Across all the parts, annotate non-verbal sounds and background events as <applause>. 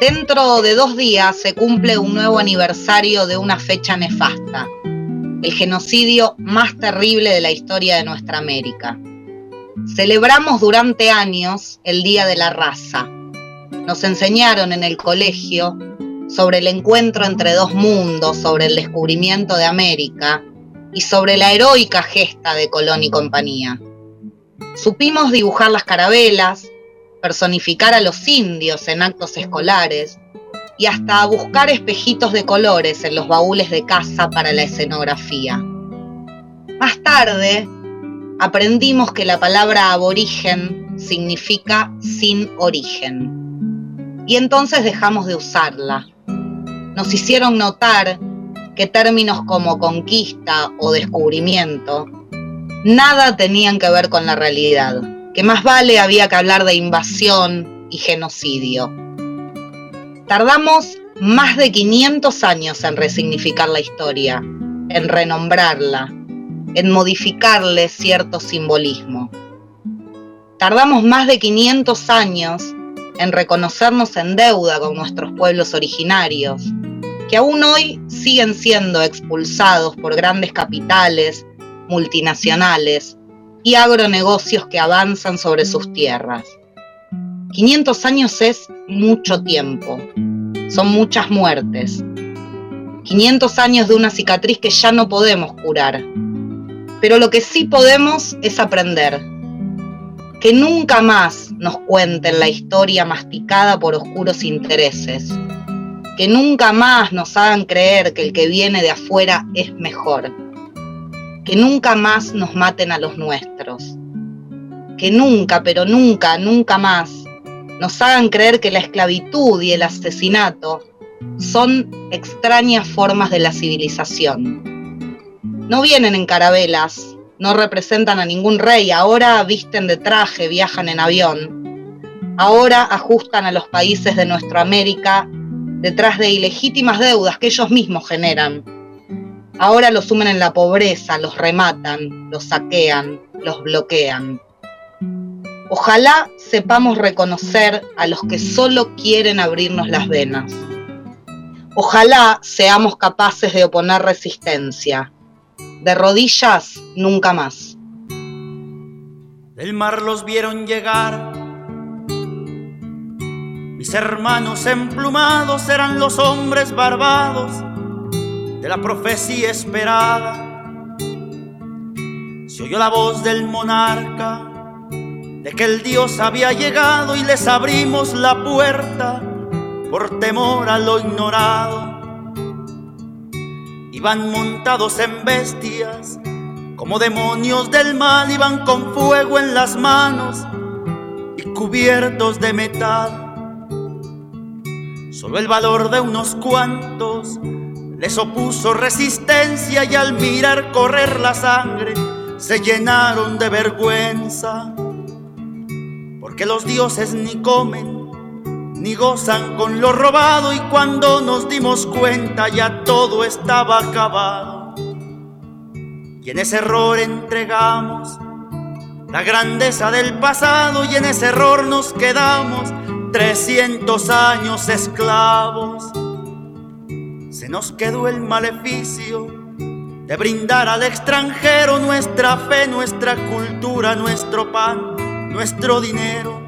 Dentro de dos días se cumple un nuevo aniversario de una fecha nefasta, el genocidio más terrible de la historia de nuestra América. Celebramos durante años el Día de la Raza. Nos enseñaron en el colegio sobre el encuentro entre dos mundos, sobre el descubrimiento de América y sobre la heroica gesta de Colón y compañía. Supimos dibujar las carabelas, personificar a los indios en actos escolares y hasta buscar espejitos de colores en los baúles de casa para la escenografía. Más tarde, aprendimos que la palabra aborigen significa sin origen. Y entonces dejamos de usarla. Nos hicieron notar que términos como conquista o descubrimiento nada tenían que ver con la realidad, que más vale había que hablar de invasión y genocidio. Tardamos más de 500 años en resignificar la historia, en renombrarla, en modificarle cierto simbolismo. Tardamos más de 500 años en reconocernos en deuda con nuestros pueblos originarios, que aún hoy siguen siendo expulsados por grandes capitales, multinacionales y agronegocios que avanzan sobre sus tierras. 500 años es mucho tiempo, son muchas muertes. 500 años de una cicatriz que ya no podemos curar. Pero lo que sí podemos es aprender. Que nunca más nos cuenten la historia masticada por oscuros intereses. Que nunca más nos hagan creer que el que viene de afuera es mejor. Que nunca más nos maten a los nuestros. Que nunca, pero nunca, nunca más nos hagan creer que la esclavitud y el asesinato son extrañas formas de la civilización. No vienen en carabelas, no representan a ningún rey, ahora visten de traje, viajan en avión, ahora ajustan a los países de nuestra América detrás de ilegítimas deudas que ellos mismos generan. Ahora los sumen en la pobreza, los rematan, los saquean, los bloquean. Ojalá sepamos reconocer a los que solo quieren abrirnos las venas. Ojalá seamos capaces de oponer resistencia. De rodillas, nunca más. Del mar los vieron llegar. Mis hermanos emplumados eran los hombres barbados de la profecía esperada. Se oyó la voz del monarca de que el Dios había llegado y les abrimos la puerta por temor a lo ignorado. Iban montados en bestias, como demonios del mal, iban con fuego en las manos y cubiertos de metal. Solo el valor de unos cuantos les opuso resistencia y al mirar correr la sangre se llenaron de vergüenza que los dioses ni comen ni gozan con lo robado y cuando nos dimos cuenta ya todo estaba acabado. Y en ese error entregamos la grandeza del pasado y en ese error nos quedamos 300 años esclavos. Se nos quedó el maleficio de brindar al extranjero nuestra fe, nuestra cultura, nuestro pan nuestro dinero.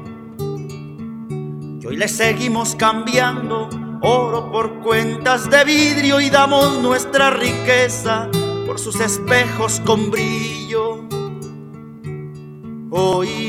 Y hoy le seguimos cambiando oro por cuentas de vidrio y damos nuestra riqueza por sus espejos con brillo. Hoy,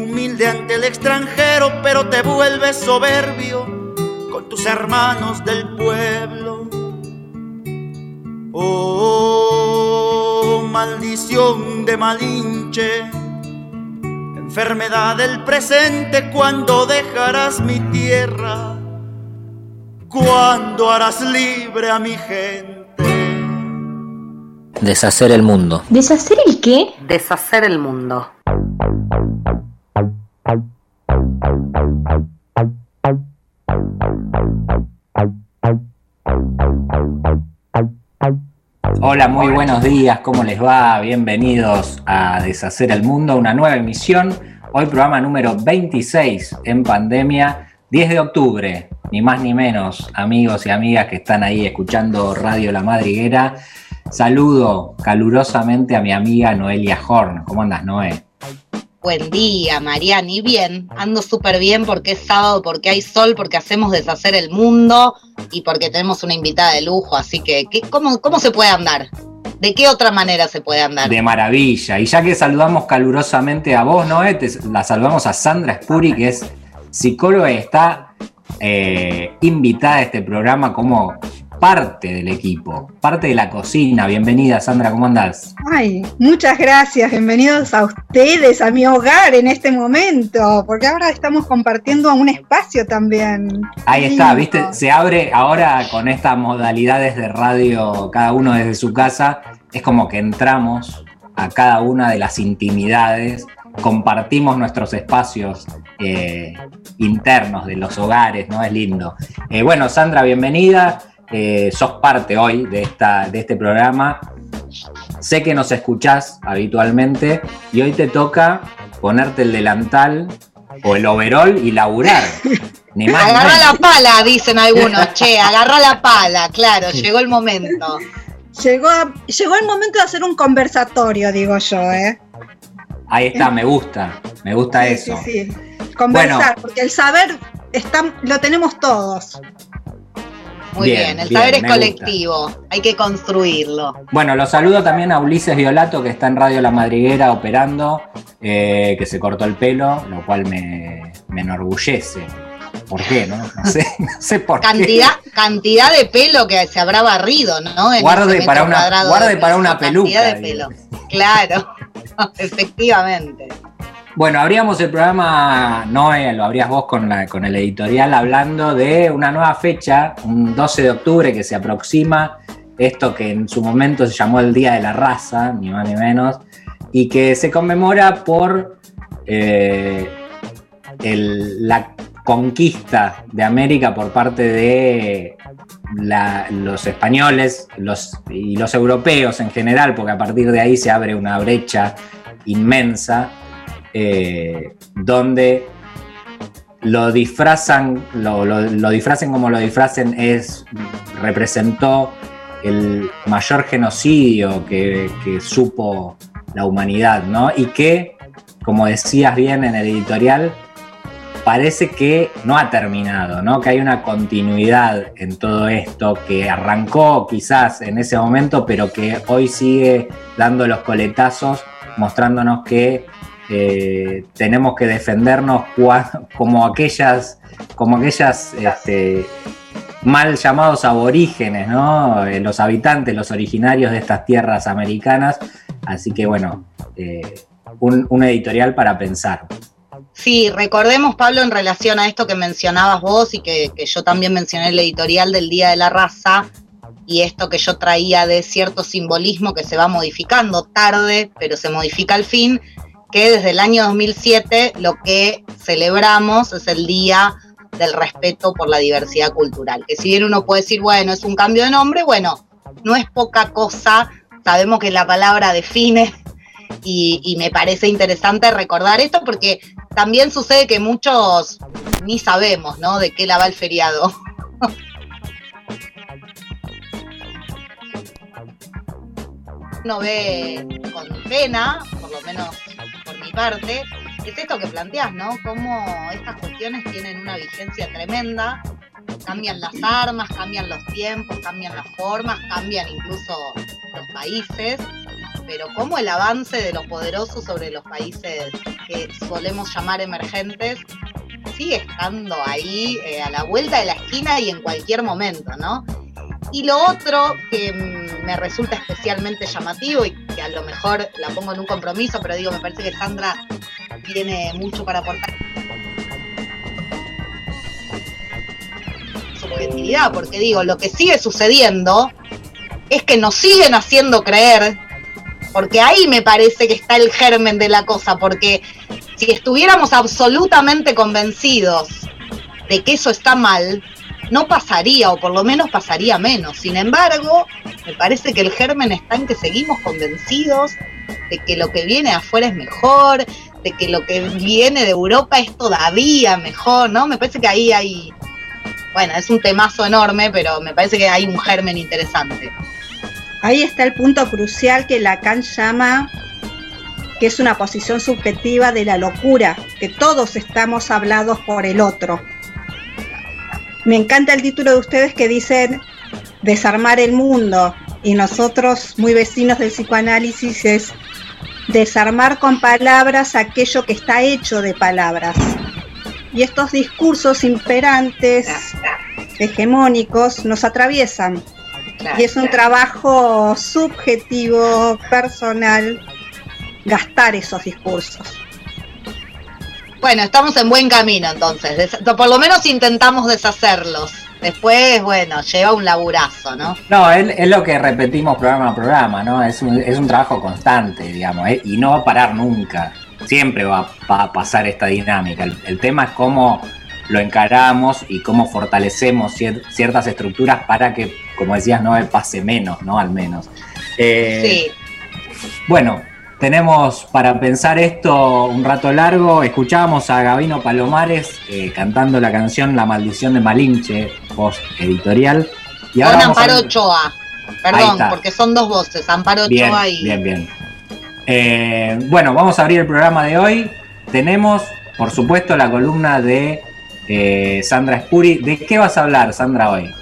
humilde ante el extranjero, pero te vuelves soberbio con tus hermanos del pueblo. Oh, maldición de Malinche, enfermedad del presente, cuando dejarás mi tierra, cuando harás libre a mi gente. Deshacer el mundo. ¿Deshacer el qué? Deshacer el mundo. Hola, muy buenos días, ¿cómo les va? Bienvenidos a Deshacer el Mundo, una nueva emisión. Hoy programa número 26 en pandemia, 10 de octubre, ni más ni menos, amigos y amigas que están ahí escuchando Radio La Madriguera. Saludo calurosamente a mi amiga Noelia Horn. ¿Cómo andas, Noé? Buen día, Mariani. Bien, ando súper bien porque es sábado, porque hay sol, porque hacemos deshacer el mundo y porque tenemos una invitada de lujo. Así que, cómo, ¿cómo se puede andar? ¿De qué otra manera se puede andar? De maravilla. Y ya que saludamos calurosamente a vos, Noé, la saludamos a Sandra Spuri, que es psicóloga y está eh, invitada a este programa como parte del equipo, parte de la cocina. Bienvenida, Sandra, ¿cómo andás? Ay, muchas gracias, bienvenidos a ustedes, a mi hogar en este momento, porque ahora estamos compartiendo un espacio también. Ahí está, viste, se abre ahora con estas modalidades de radio, cada uno desde su casa, es como que entramos a cada una de las intimidades, compartimos nuestros espacios eh, internos de los hogares, ¿no? Es lindo. Eh, bueno, Sandra, bienvenida. Eh, sos parte hoy de, esta, de este programa. Sé que nos escuchás habitualmente y hoy te toca ponerte el delantal o el overall y laburar. <laughs> agarra la pala, dicen algunos. <laughs> che, agarra la pala, claro, llegó el momento. Llegó, llegó el momento de hacer un conversatorio, digo yo, ¿eh? Ahí está, me gusta, me gusta eso. Sí, sí. Conversar, porque el saber está, lo tenemos todos. Muy bien, el saber es colectivo, hay que construirlo. Bueno, los saludo también a Ulises Violato, que está en Radio La Madriguera operando, eh, que se cortó el pelo, lo cual me, enorgullece. ¿Por qué? No, sé, <laughs> no sé por cantidad, qué. Cantidad de pelo que se habrá barrido, ¿no? guarde para una, guarde para una peluca. de pelo. Claro, <laughs> efectivamente. Bueno, abríamos el programa, Noé, lo abrías vos con, con el editorial, hablando de una nueva fecha, un 12 de octubre que se aproxima, esto que en su momento se llamó el Día de la Raza, ni más ni menos, y que se conmemora por eh, la conquista de América por parte de los españoles y los europeos en general, porque a partir de ahí se abre una brecha inmensa eh, donde lo disfrazan, lo, lo, disfracen como lo disfracen, es, representó el mayor genocidio que, supo la humanidad, ¿no? Y que, como decías bien en el editorial, parece que no ha terminado, ¿no? Que hay una continuidad en todo esto que arrancó quizás en ese momento, pero que hoy sigue dando los coletazos, mostrándonos que eh, tenemos que defendernos como aquellas, como aquellas este, mal llamados aborígenes. Eh, los habitantes, los originarios de estas tierras americanas. Así que bueno, eh, un, editorial para pensar. Sí, recordemos, Pablo, en relación a esto que mencionabas vos y que, que yo también mencioné el editorial del Día de la Raza, y esto que yo traía de cierto simbolismo que se va modificando tarde, pero se modifica al fin, que desde el año 2007 lo que celebramos es el Día del Respeto por la Diversidad Cultural. Que si bien uno puede decir, bueno, es un cambio de nombre, bueno, no es poca cosa, sabemos que la palabra define y, me parece interesante recordar esto porque también sucede que muchos ni sabemos, ¿no? De qué la va el feriado. <laughs> uno ve con pena, por lo menos es esto que planteas, ¿no? Cómo estas cuestiones tienen una vigencia tremenda, cambian las armas, cambian los tiempos, cambian las formas, cambian incluso los países, pero cómo el avance de los poderosos sobre los países que solemos llamar emergentes sigue estando ahí eh, a la vuelta de la esquina y en cualquier momento, ¿no? Y lo otro que me resulta especialmente llamativo y que a lo mejor la pongo en un compromiso, pero digo, me parece que Sandra tiene mucho para aportar. Subjetividad, porque digo, lo que sigue sucediendo es que nos siguen haciendo creer, porque ahí me parece que está el germen de la cosa, porque si estuviéramos absolutamente convencidos de que eso está mal, no pasaría, o por lo menos pasaría menos. Sin embargo, me parece que el germen está en que seguimos convencidos de que lo que viene afuera es mejor, de que lo que viene de Europa es todavía mejor, ¿no? Me parece que ahí hay, bueno, es un temazo enorme, pero me parece que hay un germen interesante. Ahí está el punto crucial que Lacan llama que es una posición subjetiva de la locura, que todos estamos hablados por el otro. Me encanta el título de ustedes que dicen desarmar el mundo y nosotros, muy vecinos del psicoanálisis, es desarmar con palabras aquello que está hecho de palabras. Y estos discursos imperantes, hegemónicos, nos atraviesan. y es un trabajo subjetivo, personal, gastar esos discursos. Bueno, estamos en buen camino entonces. Por lo menos intentamos deshacerlos. Después, bueno, lleva un laburazo, ¿no? No, es, lo que repetimos programa a programa, ¿no? Es un, es un trabajo constante, digamos, ¿eh? y no va a parar nunca. Siempre va, a pasar esta dinámica. El, tema es cómo lo encaramos y cómo fortalecemos ciertas estructuras para que, como decías, no pase menos, ¿no? Al menos. Eh, sí. Bueno, tenemos para pensar esto un rato largo. Escuchábamos a Gabino Palomares eh, cantando la canción La maldición de Malinche, voz editorial. Y ahora Con Amparo Ochoa. Perdón, porque son dos voces, Amparo Ochoa y. Bien, bien. Eh, bueno, vamos a abrir el programa de hoy. Tenemos, por supuesto, la columna de eh, Sandra Spuri. ¿De qué vas a hablar, Sandra, hoy?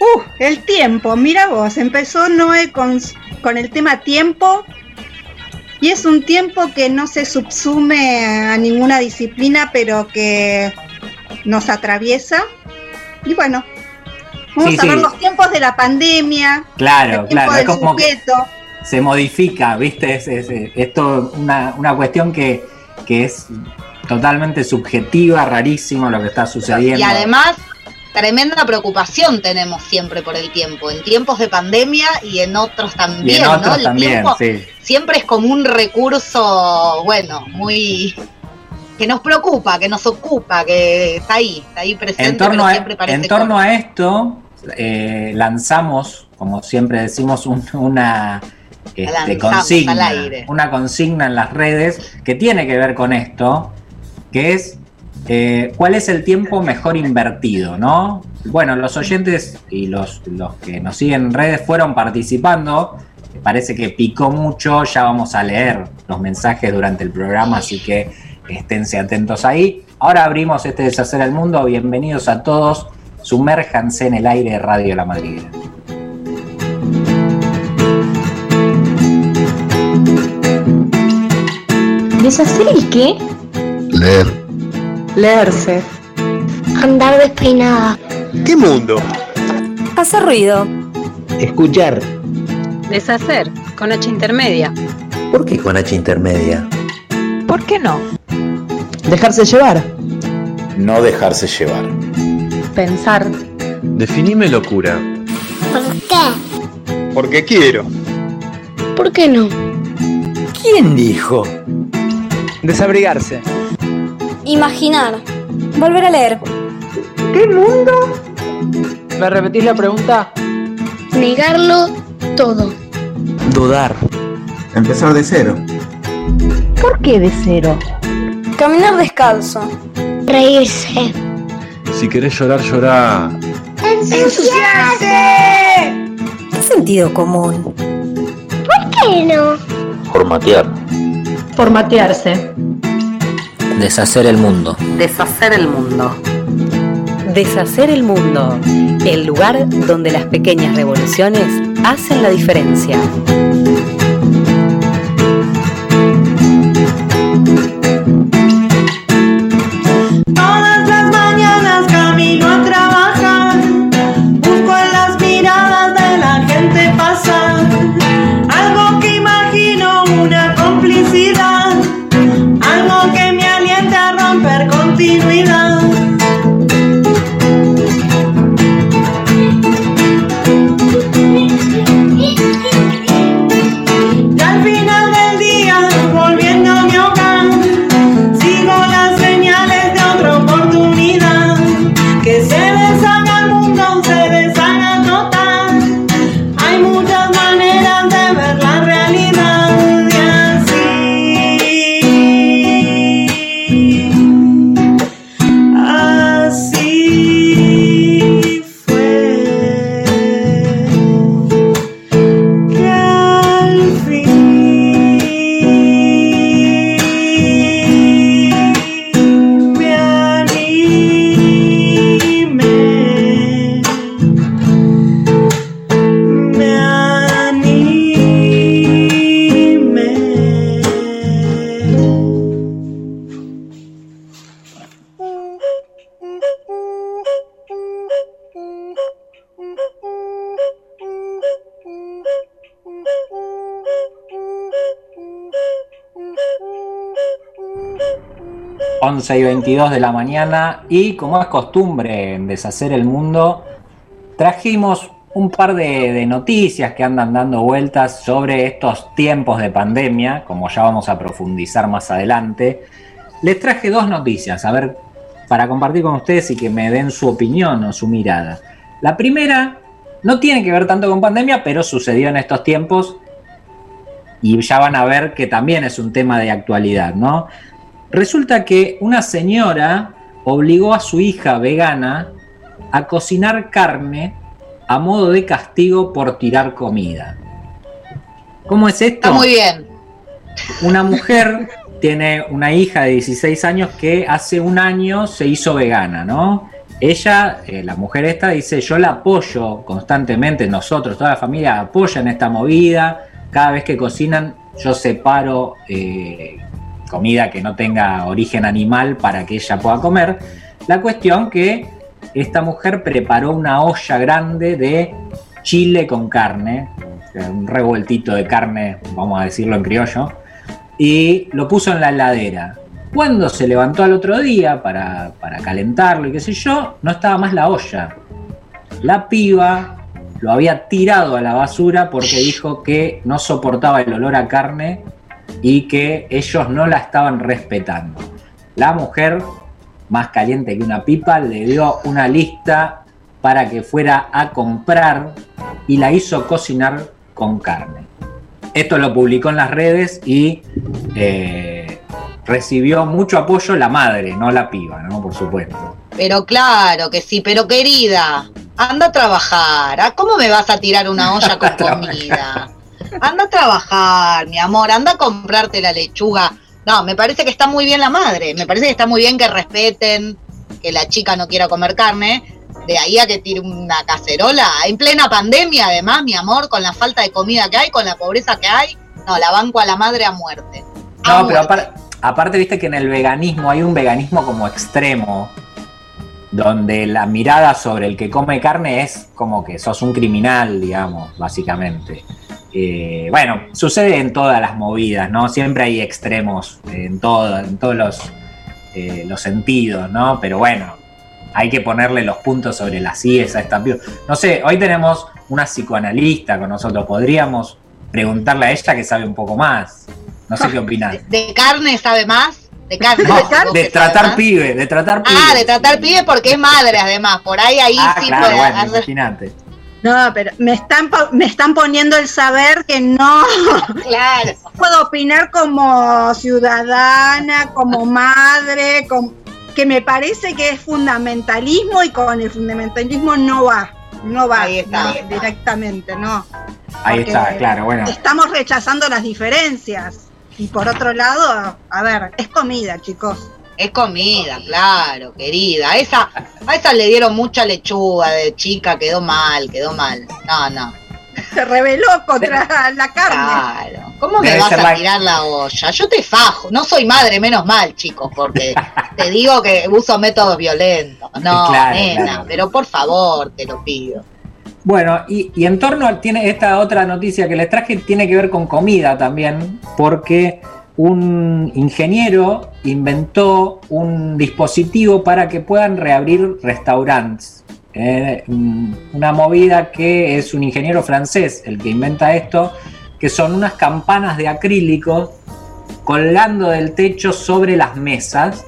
Uh, el tiempo, mira vos, empezó Noé con, con el tema tiempo y es un tiempo que no se subsume a ninguna disciplina, pero que nos atriesa. Y bueno, vamos a ver los tiempos de la pandemia. Claro, claro, es como se modifica, ¿viste? Es, esto una, una cuestión que, que es totalmente subjetiva, rarísimo lo que está sucediendo. Y además tremenda preocupación tenemos siempre por el tiempo, en tiempos de pandemia y en otros también, ¿no? El tiempo siempre es como un recurso, bueno, muy que nos preocupa, que nos ocupa, que está ahí, está ahí presente. En torno, a, en torno a esto, eh, lanzamos, como siempre decimos, una este, consigna, una consigna en las redes que tiene que ver con esto, que es eh, ¿Cuál es el tiempo mejor invertido? ¿no? Bueno, los oyentes y los, los que nos siguen en redes fueron participando. Parece que picó mucho. Ya vamos a leer los mensajes durante el programa, así que esténse atentos ahí. Ahora abrimos este Deshacer el Mundo. Bienvenidos a todos. Sumérjanse en el aire de Radio La Madrid. ¿Deshacer el qué? Leer. Leerse. Andar despeinada. ¿Qué mundo? Hacer ruido. Escuchar. Deshacer, con H intermedia. ¿Por qué con H intermedia? ¿Por qué no? Dejarse llevar. No dejarse llevar. Pensar. Definime locura. ¿Por qué? Porque quiero. ¿Por qué no? ¿Quién dijo? Desabrigarse. Imaginar. Volver a leer. ¿Qué mundo? ¿Me repetís la pregunta? Negarlo todo. Dudar. Empezar de cero. ¿Por qué de cero? Caminar descalzo. Reírse. Si querés llorar, llorar. ¡Ensuciarse! Sentido común. ¿Por qué no? Formatear. Formatearse. Deshacer el mundo. Deshacer el mundo. Deshacer el mundo. El lugar donde las pequeñas revoluciones hacen la diferencia. Y 22 de la mañana y como es costumbre en Deshacer el Mundo, trajimos un par de, noticias que andan dando vueltas sobre estos tiempos de pandemia, como ya vamos a profundizar más adelante. Les traje dos noticias, a ver, para compartir con ustedes y que me den su opinión o su mirada. La primera no tiene que ver tanto con pandemia, pero sucedió en estos tiempos y ya van a ver que también es un tema de actualidad, ¿no? Resulta que una señora obligó a su hija vegana a cocinar carne a modo de castigo por tirar comida. ¿Cómo es esto? Está muy bien. Una mujer tiene una hija de 16 años que hace un año se hizo vegana, ¿no? Ella, eh, la mujer esta, dice, yo la apoyo constantemente, nosotros, toda la familia apoya en esta movida, cada vez que cocinan yo separo eh, comida que no tenga origen animal para que ella pueda comer. La cuestión que esta mujer preparó una olla grande de chile con carne, un revueltito de carne, vamos a decirlo en criollo, y lo puso en la heladera. Cuando se levantó al otro día para, para calentarlo y qué sé yo, no estaba más la olla. La piba lo había tirado a la basura porque dijo que no soportaba el olor a carne y que ellos no la estaban respetando. La mujer, más caliente que una pipa, le dio una lista para que fuera a comprar y la hizo cocinar con carne. Esto lo publicó en las redes y eh, recibió mucho apoyo la madre, no la piba, ¿no? Por supuesto. Pero claro que sí, pero querida, anda a trabajar. ¿Cómo me vas a tirar una <laughs> olla con comida? Anda a trabajar, mi amor, anda a comprarte la lechuga. No, me parece que está muy bien la madre, me parece que está muy bien que respeten que la chica no quiera comer carne, de ahí a que tire una cacerola, en plena pandemia además, mi amor, con la falta de comida que hay, con la pobreza que hay, no, la banco a la madre a muerte. no, pero aparte, viste que en el veganismo hay un veganismo como extremo, donde la mirada sobre el que come carne es como que sos un criminal, digamos, básicamente. Eh, bueno, sucede en todas las movidas, ¿no? Siempre hay extremos en, todo, en todos los, eh, los sentidos, ¿no? Pero bueno, hay que ponerle los puntos sobre las IES a esta No sé, hoy tenemos una psicoanalista con nosotros, podríamos preguntarle a ella que sabe un poco más. No sé qué opinas. <laughs> ¿De, carne sabe más? De carne. de, tratar pibe, de tratar pibe. Ah, de tratar pibe porque es madre además, por ahí ahí ah, sí claro, bueno, imagínate. No, pero me están, me están poniendo el saber que no. Claro. <laughs> Puedo opinar como ciudadana, como madre, que me parece que es fundamentalismo y con el fundamentalismo no va. No va Ahí está. directamente, no. Ahí está, claro, bueno. Estamos rechazando las diferencias. Y por otro lado, a ver, es comida, chicos. Es comida, claro, querida. A esa, a esa le dieron mucha lechuga de chica, quedó mal, quedó mal. No, no. Se rebeló contra la carne. Claro. ¿Cómo me vas a tirar la olla? Yo te fajo. No soy madre, menos mal, chicos, porque te digo que uso métodos violentos. No, nena, pero por favor, te lo pido. Bueno, y, y en torno a tiene esta otra noticia que les traje, tiene que ver con comida también, porque un ingeniero inventó un dispositivo para que puedan reabrir restaurantes. Eh, una movida que es un ingeniero francés el que inventa esto, que son unas campanas de acrílico colgando del techo sobre las mesas,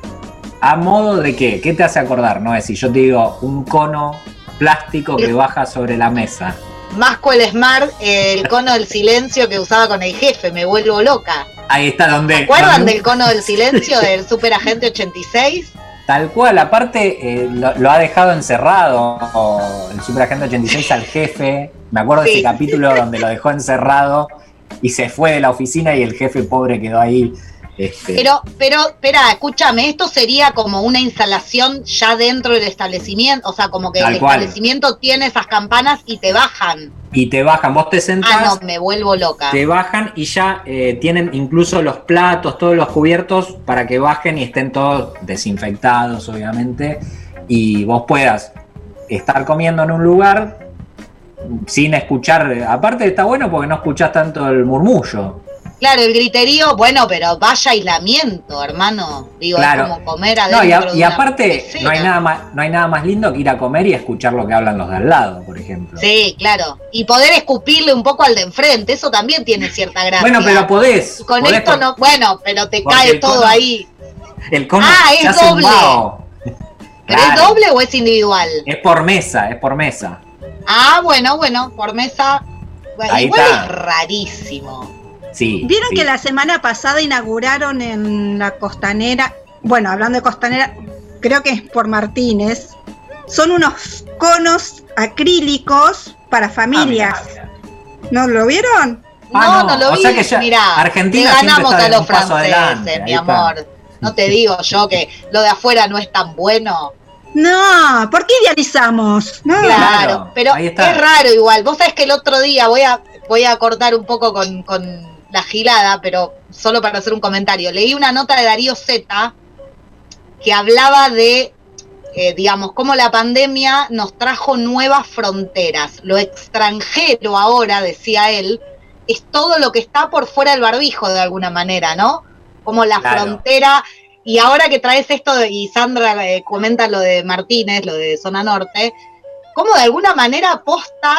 a modo de qué? ¿Qué te hace acordar? No es si yo te digo un cono plástico que baja sobre la mesa. Más el Smart, el cono del silencio que usaba con el jefe, me vuelvo loca. Ahí está donde. ¿Se acuerdan del cono del <laughs> silencio del Super Agente 86? Tal cual, aparte eh, lo, ha dejado encerrado el Super Agente 86 al jefe. Me acuerdo de ese capítulo donde lo dejó encerrado y se fue de la oficina y el jefe pobre quedó ahí este, pero, pero, espera, escúchame, esto sería como una instalación ya dentro del establecimiento, o sea, como que el establecimiento tiene esas campanas y te bajan. Y te bajan, vos te sentás. Ah, no, me vuelvo loca. Te bajan y ya eh, tienen incluso los platos, todos los cubiertos para que bajen y estén todos desinfectados, obviamente, y vos puedas estar comiendo en un lugar sin escuchar. Aparte, está bueno porque no escuchás tanto el murmullo. Claro, el griterío, bueno, pero vaya aislamiento, hermano. Digo, Claro. es como comer No, adentro y, a- de y aparte, no hay, nada más, no hay nada más lindo que ir a comer y escuchar lo que hablan los de al lado, por ejemplo. Sí, claro. Y poder escupirle un poco al de enfrente, eso también tiene cierta gracia. Bueno, pero podés. Con podés esto por- no, bueno, pero te cae todo cono- ahí. El cono Ah, es doble. ¿Pero es doble o es individual? Es por mesa, es por mesa. Ah, bueno, bueno, por mesa. Ahí igual está. es rarísimo. Sí. Vieron sí. que la semana pasada inauguraron en la costanera, bueno, hablando de costanera, creo que es por Martínez, son unos conos acrílicos para Ah, familias. mira, mira. ¿No lo vieron? Ah, no, no, no, lo o vi. sea que ya Mirá, Argentina le ganamos a los franceses, adelante, mi amor. No te digo yo que lo de afuera no es tan bueno. No, ¿por qué idealizamos? No. Claro, pero es raro igual. Vos sabés que el otro día voy a, voy a cortar un poco con, con la gilada, pero solo para hacer un comentario. Leí una nota de Darío Z que hablaba de, eh, digamos, cómo la pandemia nos trajo nuevas fronteras. Lo extranjero ahora, decía él, es todo lo que está por fuera del barbijo de alguna manera, ¿no? Como la Claro. frontera. Y ahora que traes esto, de- y Sandra eh, comenta lo de Martínez, lo de Zona Norte, como de alguna manera posta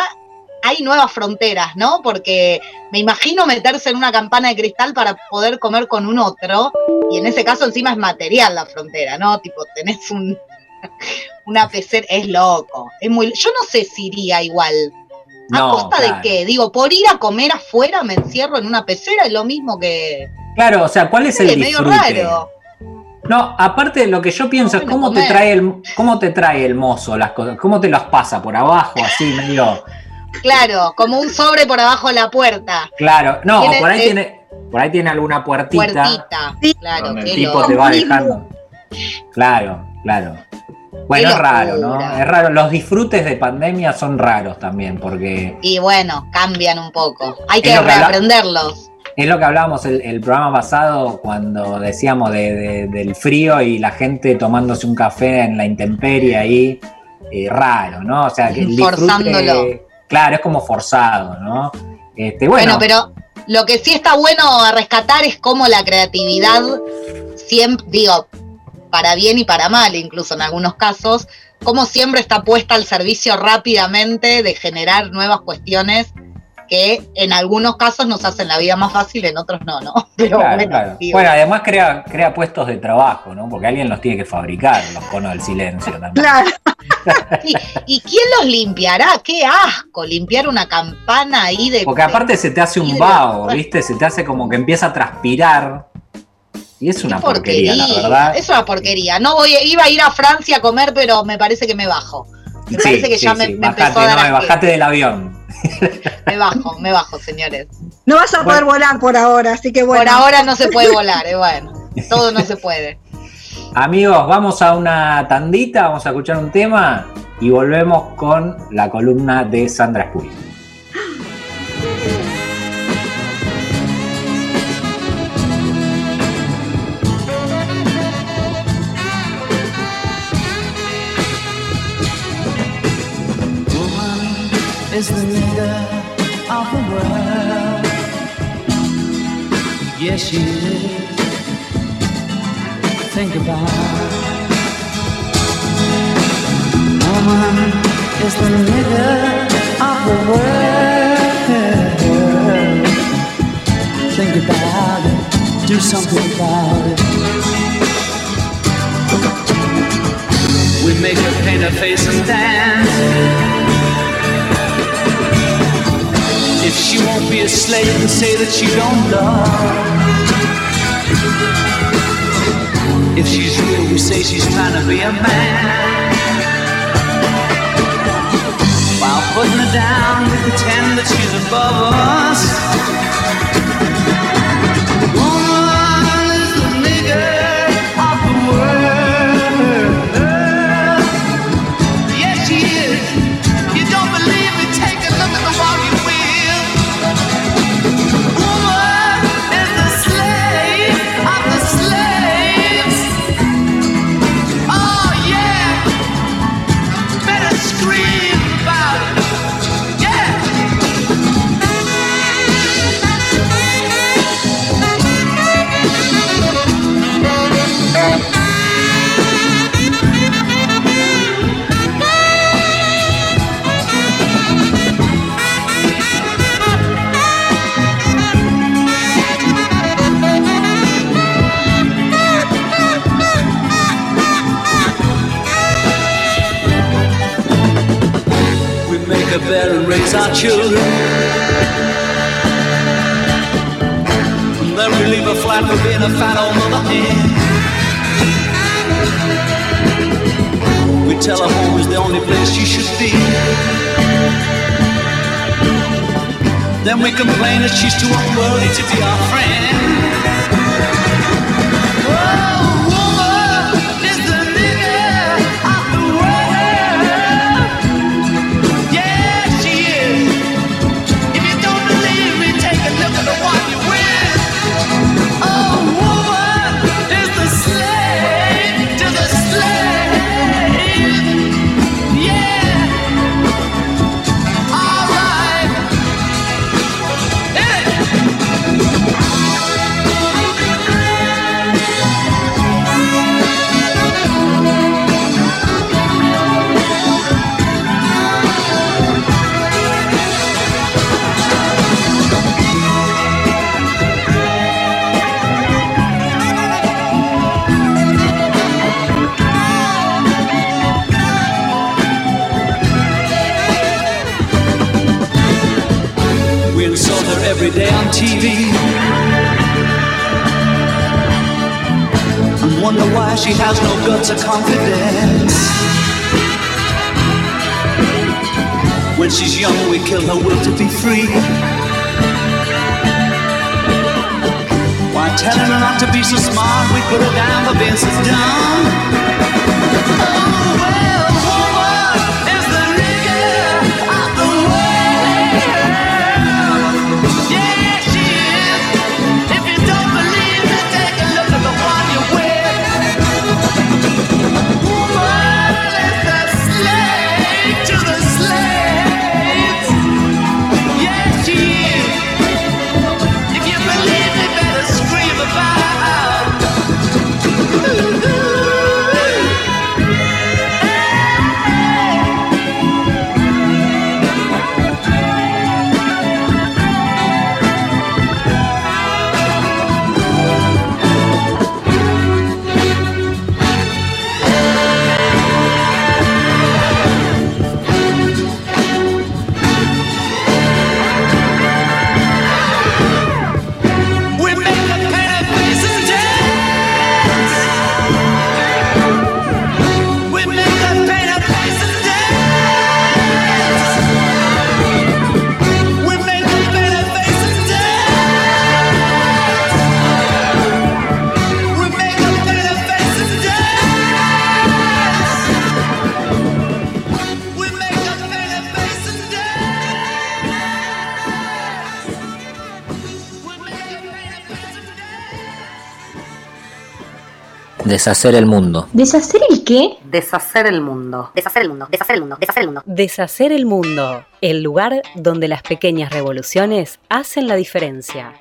hay nuevas fronteras, ¿no? Porque me imagino meterse en una campana de cristal para poder comer con un otro, y en ese caso encima es material la frontera, ¿no? Tipo, tenés un <laughs> una pecera, es loco, es muy, yo no sé si iría igual. ¿A No, costa claro. de qué? Digo, por ir a comer afuera me encierro en una pecera, es lo mismo que... Claro, o sea, ¿cuál es el es medio disfrute? raro. No, aparte lo que yo pienso es cómo te trae el cómo te trae el mozo las cosas, cómo te las pasa por abajo, así medio. Claro, como un sobre por abajo de la puerta. Claro, no, Tiene- por ahí eh, tiene, por ahí tiene alguna puertita, Puertita. Sí. Claro, donde el qué tipo loco. te va Mismo. dejando. Claro, claro. Bueno, es raro, ¿no? Es raro. Los disfrutes de pandemia son raros también, porque Y bueno, cambian un poco. Hay que reaprenderlos. es lo que hablábamos el, el programa pasado cuando decíamos de- de- del frío y la gente tomándose un café en la intemperie ahí, eh, raro, ¿no? O sea, que el disfrute- Forzándolo. Claro, es como forzado, ¿no? Este, bueno, Bueno, pero lo que sí está bueno a rescatar es cómo la creatividad siempre, digo, para bien y para mal, incluso en algunos casos, como siempre está puesta al servicio rápidamente de generar nuevas cuestiones que en algunos casos nos hacen la vida más fácil, en otros no, ¿no? <laughs> Pero Claro, bueno, claro. Bueno, además crea, crea puestos de trabajo, ¿no? Porque alguien los tiene que fabricar, los conos del silencio también. Claro. <laughs> sí. ¿Y quién los limpiará? ¡Qué asco! Limpiar una campana ahí de... Porque aparte se te hace un vaho, ¿viste? Se te hace como que empieza a transpirar. Y es una Qué porquería, la verdad. Es una porquería. No voy, iba a ir a Francia a comer, pero me parece que me bajo. Me Sí, parece que sí, ya me, me bajate, empezó a dar no, bajate del avión. <laughs> Me bajo, me bajo, señores. No vas a poder volar por ahora, así que bueno. Por ahora no se puede volar, eh, bueno. Todo no se puede. Amigos, vamos a una tandita, vamos a escuchar un tema y volvemos con la columna de Sandra is the Yes, is. Think about it. Woman is the leader of the world. Think about it. Do something about it. We make her paint her face and dance. She won't be a slave and say that she don't love. If she's real, we say she's trying to be a man. While putting her down, we pretend that she's above us. A bed and raise our children. And Then we leave a flat for being a fat old mother hen. We tell her home is the only place she should be. Then we complain that she's too unworthy to be our friend. Deshacer el mundo. ¿Deshacer el qué? Deshacer el mundo. Deshacer el mundo. Deshacer el mundo. Deshacer el mundo. Deshacer el mundo. El lugar donde las pequeñas revoluciones hacen la diferencia.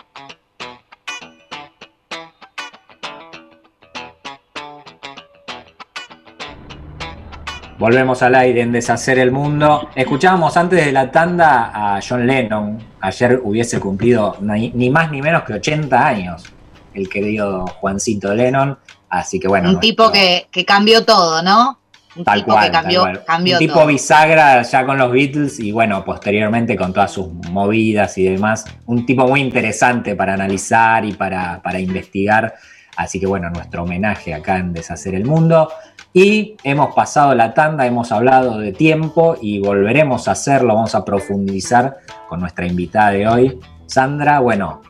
Volvemos al aire en Deshacer el Mundo. Escuchábamos antes de la tanda a John Lennon. Ayer hubiese cumplido ni, ni más ni menos que 80 años el querido Juancito Lennon. Así que bueno. Un nuestro- tipo que, que cambió todo, ¿no? Un Tal tipo cual, que cambió, tal cual. cambió Un tipo todo. bisagra ya con los Beatles y bueno, posteriormente con todas sus movidas y demás. Un tipo muy interesante para analizar y para, para investigar. Así que bueno, nuestro homenaje acá en Deshacer el Mundo. Y hemos pasado la tanda, hemos hablado de tiempo y volveremos a hacerlo, vamos a profundizar con nuestra invitada de hoy. Sandra, bueno,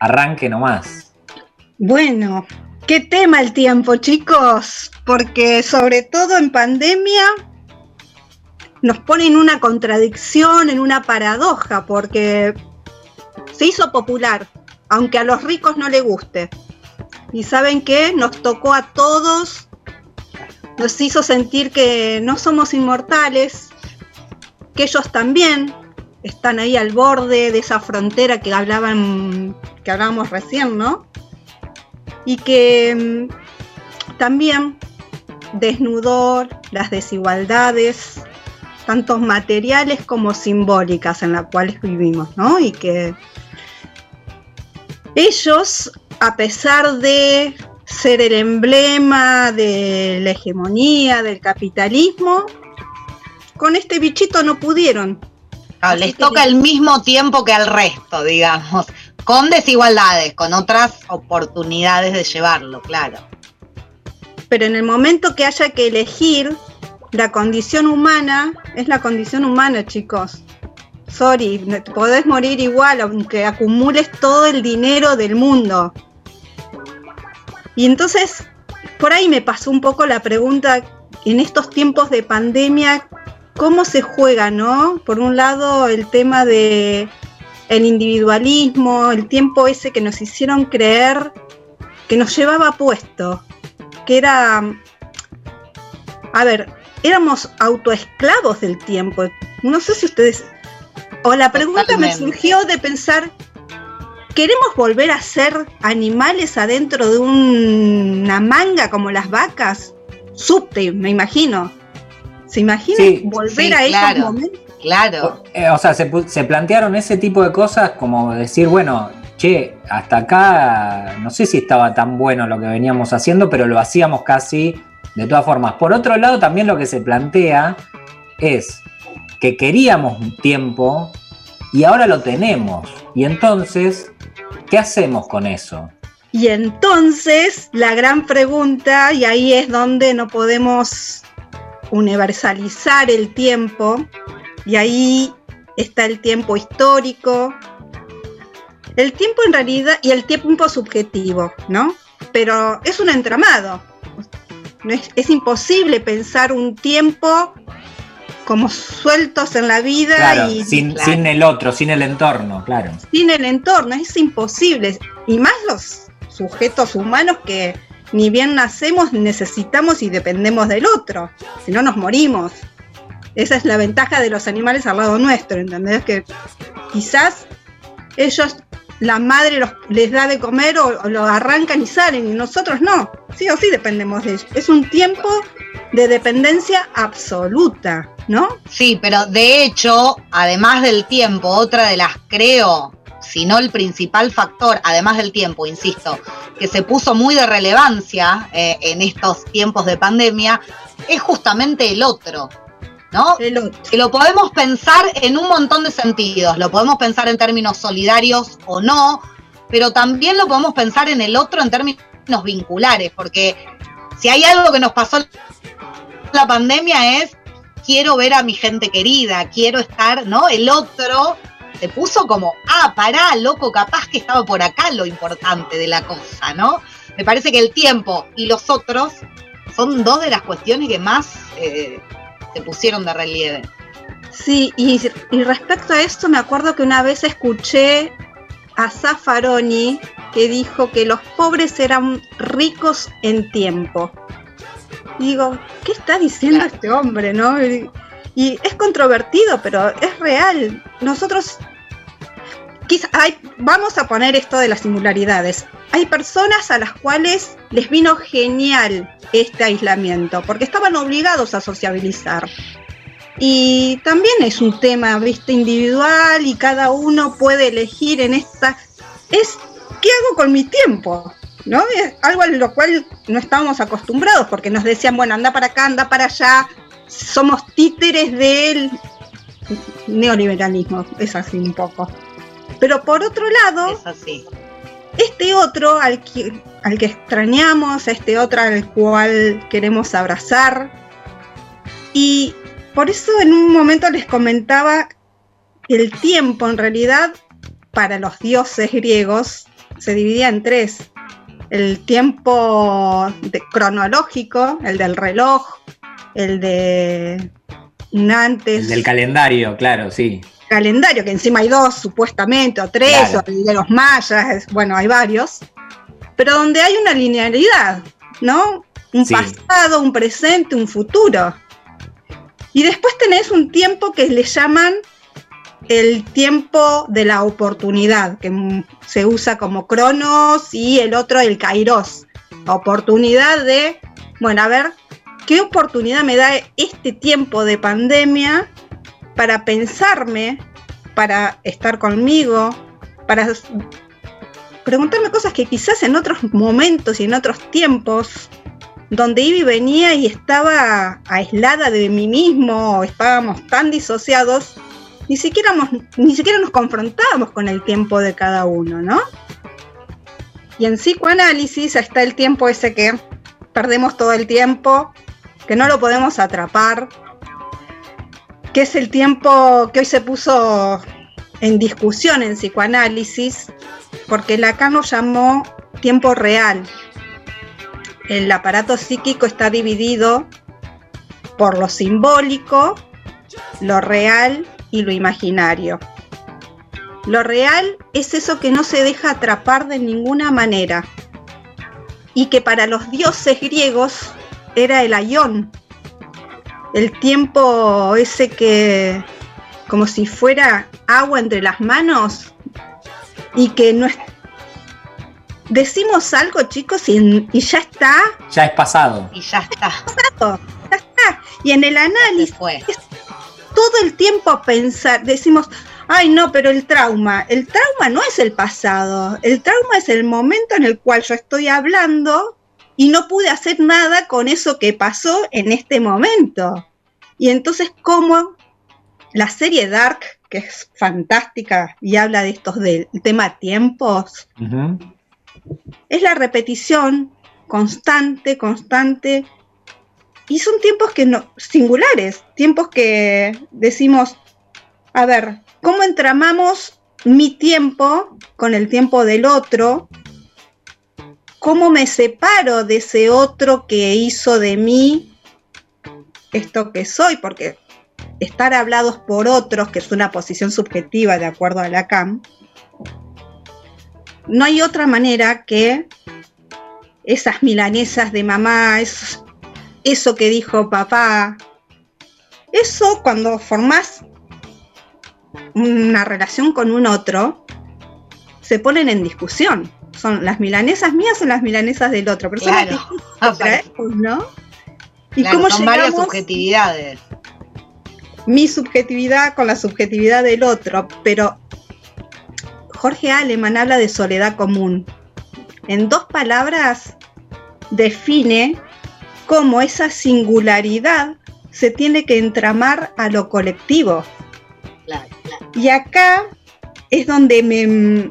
arranque nomás. Bueno, qué tema el tiempo, chicos, porque sobre todo en pandemia nos pone en una contradicción, en una paradoja, porque se hizo popular, aunque a los ricos no les guste. Y saben qué, nos tocó a todos, nos hizo sentir que no somos inmortales, que ellos también están ahí al borde de esa frontera que hablaban, que hablábamos recién, ¿no? Y que mm, también desnudó las desigualdades, tanto materiales como simbólicas en las cuales vivimos, ¿no? Y que ellos, a pesar de ser el emblema de la hegemonía del capitalismo, con este bichito no pudieron. Ah, les toca el mismo tiempo que al resto, digamos, con desigualdades, con otras oportunidades de llevarlo, claro. Pero en el momento que haya que elegir, la condición humana es la condición humana, chicos. Sorry, podés morir igual aunque acumules todo el dinero del mundo. Y entonces, por ahí me pasó un poco la pregunta, en estos tiempos de pandemia, cómo se juega, ¿no? Por un lado, el tema de el individualismo, el tiempo ese que nos hicieron creer que nos llevaba puesto, que era, a ver, éramos autoesclavos del tiempo. No sé si ustedes, o la pregunta me surgió de pensar, ¿queremos volver a ser animales adentro de una manga como las vacas? Subte, me imagino. ¿Se imaginan volver a esos momentos? Claro. Eh, o, sea, se, plantearon ese tipo de cosas como decir, bueno, che, hasta acá no sé si estaba tan bueno lo que veníamos haciendo, pero lo hacíamos casi de todas formas. Por otro lado, también lo que se plantea es que queríamos un tiempo y ahora lo tenemos. Y entonces, ¿qué hacemos con eso? Y entonces, la gran pregunta, y ahí es donde no podemos universalizar el tiempo y ahí está el tiempo histórico, el tiempo en realidad y el tiempo subjetivo, ¿no? Pero es un entramado. es, imposible pensar un tiempo como sueltos en la vida y sin, sin el otro, sin el entorno, claro. Sin el entorno, es imposible. Y más los sujetos humanos que ni bien nacemos, necesitamos y dependemos del otro, si no nos morimos. Esa es la ventaja de los animales al lado nuestro, ¿entendés? Que quizás ellos, la madre les da de comer o, lo arrancan y salen, y nosotros no. Sí o sí dependemos de ellos. Es un tiempo de dependencia absoluta, ¿no? Sí, pero de hecho, además del tiempo, otra de las, creo, sino el principal factor, además del tiempo, insisto, que se puso muy de relevancia eh, en estos tiempos de pandemia, es justamente el otro. ¿No? El otro. Que lo podemos pensar en un montón de sentidos. Lo podemos pensar en términos solidarios o no, pero también lo podemos pensar en el otro en términos vinculares, porque si hay algo que nos pasó en la pandemia es quiero ver a mi gente querida, quiero estar, ¿no? El otro se puso como, ah, pará, loco, capaz que estaba por acá lo importante de la cosa, ¿no? Me parece que el tiempo y los otros son dos de las cuestiones que más eh, se pusieron de relieve. Sí, y, respecto a esto me acuerdo que una vez escuché a Zaffaroni que dijo que los pobres eran ricos en tiempo. digo, ¿qué está diciendo este hombre, no? y es controvertido, pero es real. Nosotros vamos a poner esto de las singularidades. Hay personas a las cuales les vino genial este aislamiento, porque estaban obligados a sociabilizar. Y también es un tema, viste, individual y cada uno puede elegir en esta... Es, ¿qué hago con mi tiempo? ¿No? Es algo a lo cual no estábamos acostumbrados, porque nos decían, bueno, anda para acá, anda para allá, somos títeres del neoliberalismo, es así un poco. Pero por otro lado, este otro al que, al que extrañamos, este otro al cual queremos abrazar, y por eso en un momento les comentaba que el tiempo en realidad para los dioses griegos se dividía en tres. El tiempo cronológico, el del reloj, el de antes. El del calendario, claro, sí calendario, que encima hay dos supuestamente, o tres, o el de los mayas, bueno, hay varios, pero donde hay una linealidad, ¿no? Un pasado, un presente, un futuro. Y después tenés un tiempo que le llaman el tiempo de la oportunidad, que se usa como cronos, y el otro el kairos, oportunidad de, bueno, a ver, ¿qué oportunidad me da este tiempo de pandemia para pensarme, para estar conmigo, para preguntarme cosas que quizás en otros momentos y en otros tiempos donde iba y venía y estaba aislada de mí mismo, estábamos tan disociados, ni siquiera, ni siquiera nos confrontábamos con el tiempo de cada uno, ¿no? Y en psicoanálisis está el tiempo ese que perdemos todo el tiempo, que no lo podemos atrapar, que es el tiempo que hoy se puso en discusión en psicoanálisis, porque Lacan lo llamó tiempo real, el aparato psíquico está dividido por lo simbólico, lo real y lo imaginario. Lo real es eso que no se deja atrapar de ninguna manera y que para los dioses griegos era el ayón, el tiempo ese que como si fuera agua entre las manos y que no, decimos algo, chicos, y, ya está. Ya es pasado. Y ya está. ya está. Y en el análisis, todo el tiempo pensar, decimos, ay no, pero el trauma, el trauma no es el pasado, el trauma es el momento en el cual yo estoy hablando y no pude hacer nada con eso que pasó en este momento. Y entonces, como la serie Dark, que es fantástica y habla de estos del tema tiempos, es la repetición constante, constante. Y son tiempos que no, singulares, tiempos que decimos, a ver, ¿cómo entramamos mi tiempo con el tiempo del otro? ¿Cómo me separo de ese otro que hizo de mí esto que soy? Porque estar hablados por otros, que es una posición subjetiva de acuerdo a Lacan, no hay otra manera que esas milanesas de mamá, eso, que dijo papá, eso cuando formás una relación con un otro, se ponen en discusión. Son las milanesas mías o las milanesas del otro. Pero claro. <laughs> ¿no? ¿Y cómo son varias subjetividades. Mi subjetividad con la subjetividad del otro, pero Jorge Aleman habla de soledad común. En dos palabras define cómo esa singularidad se tiene que entramar a lo colectivo. Y acá es donde me,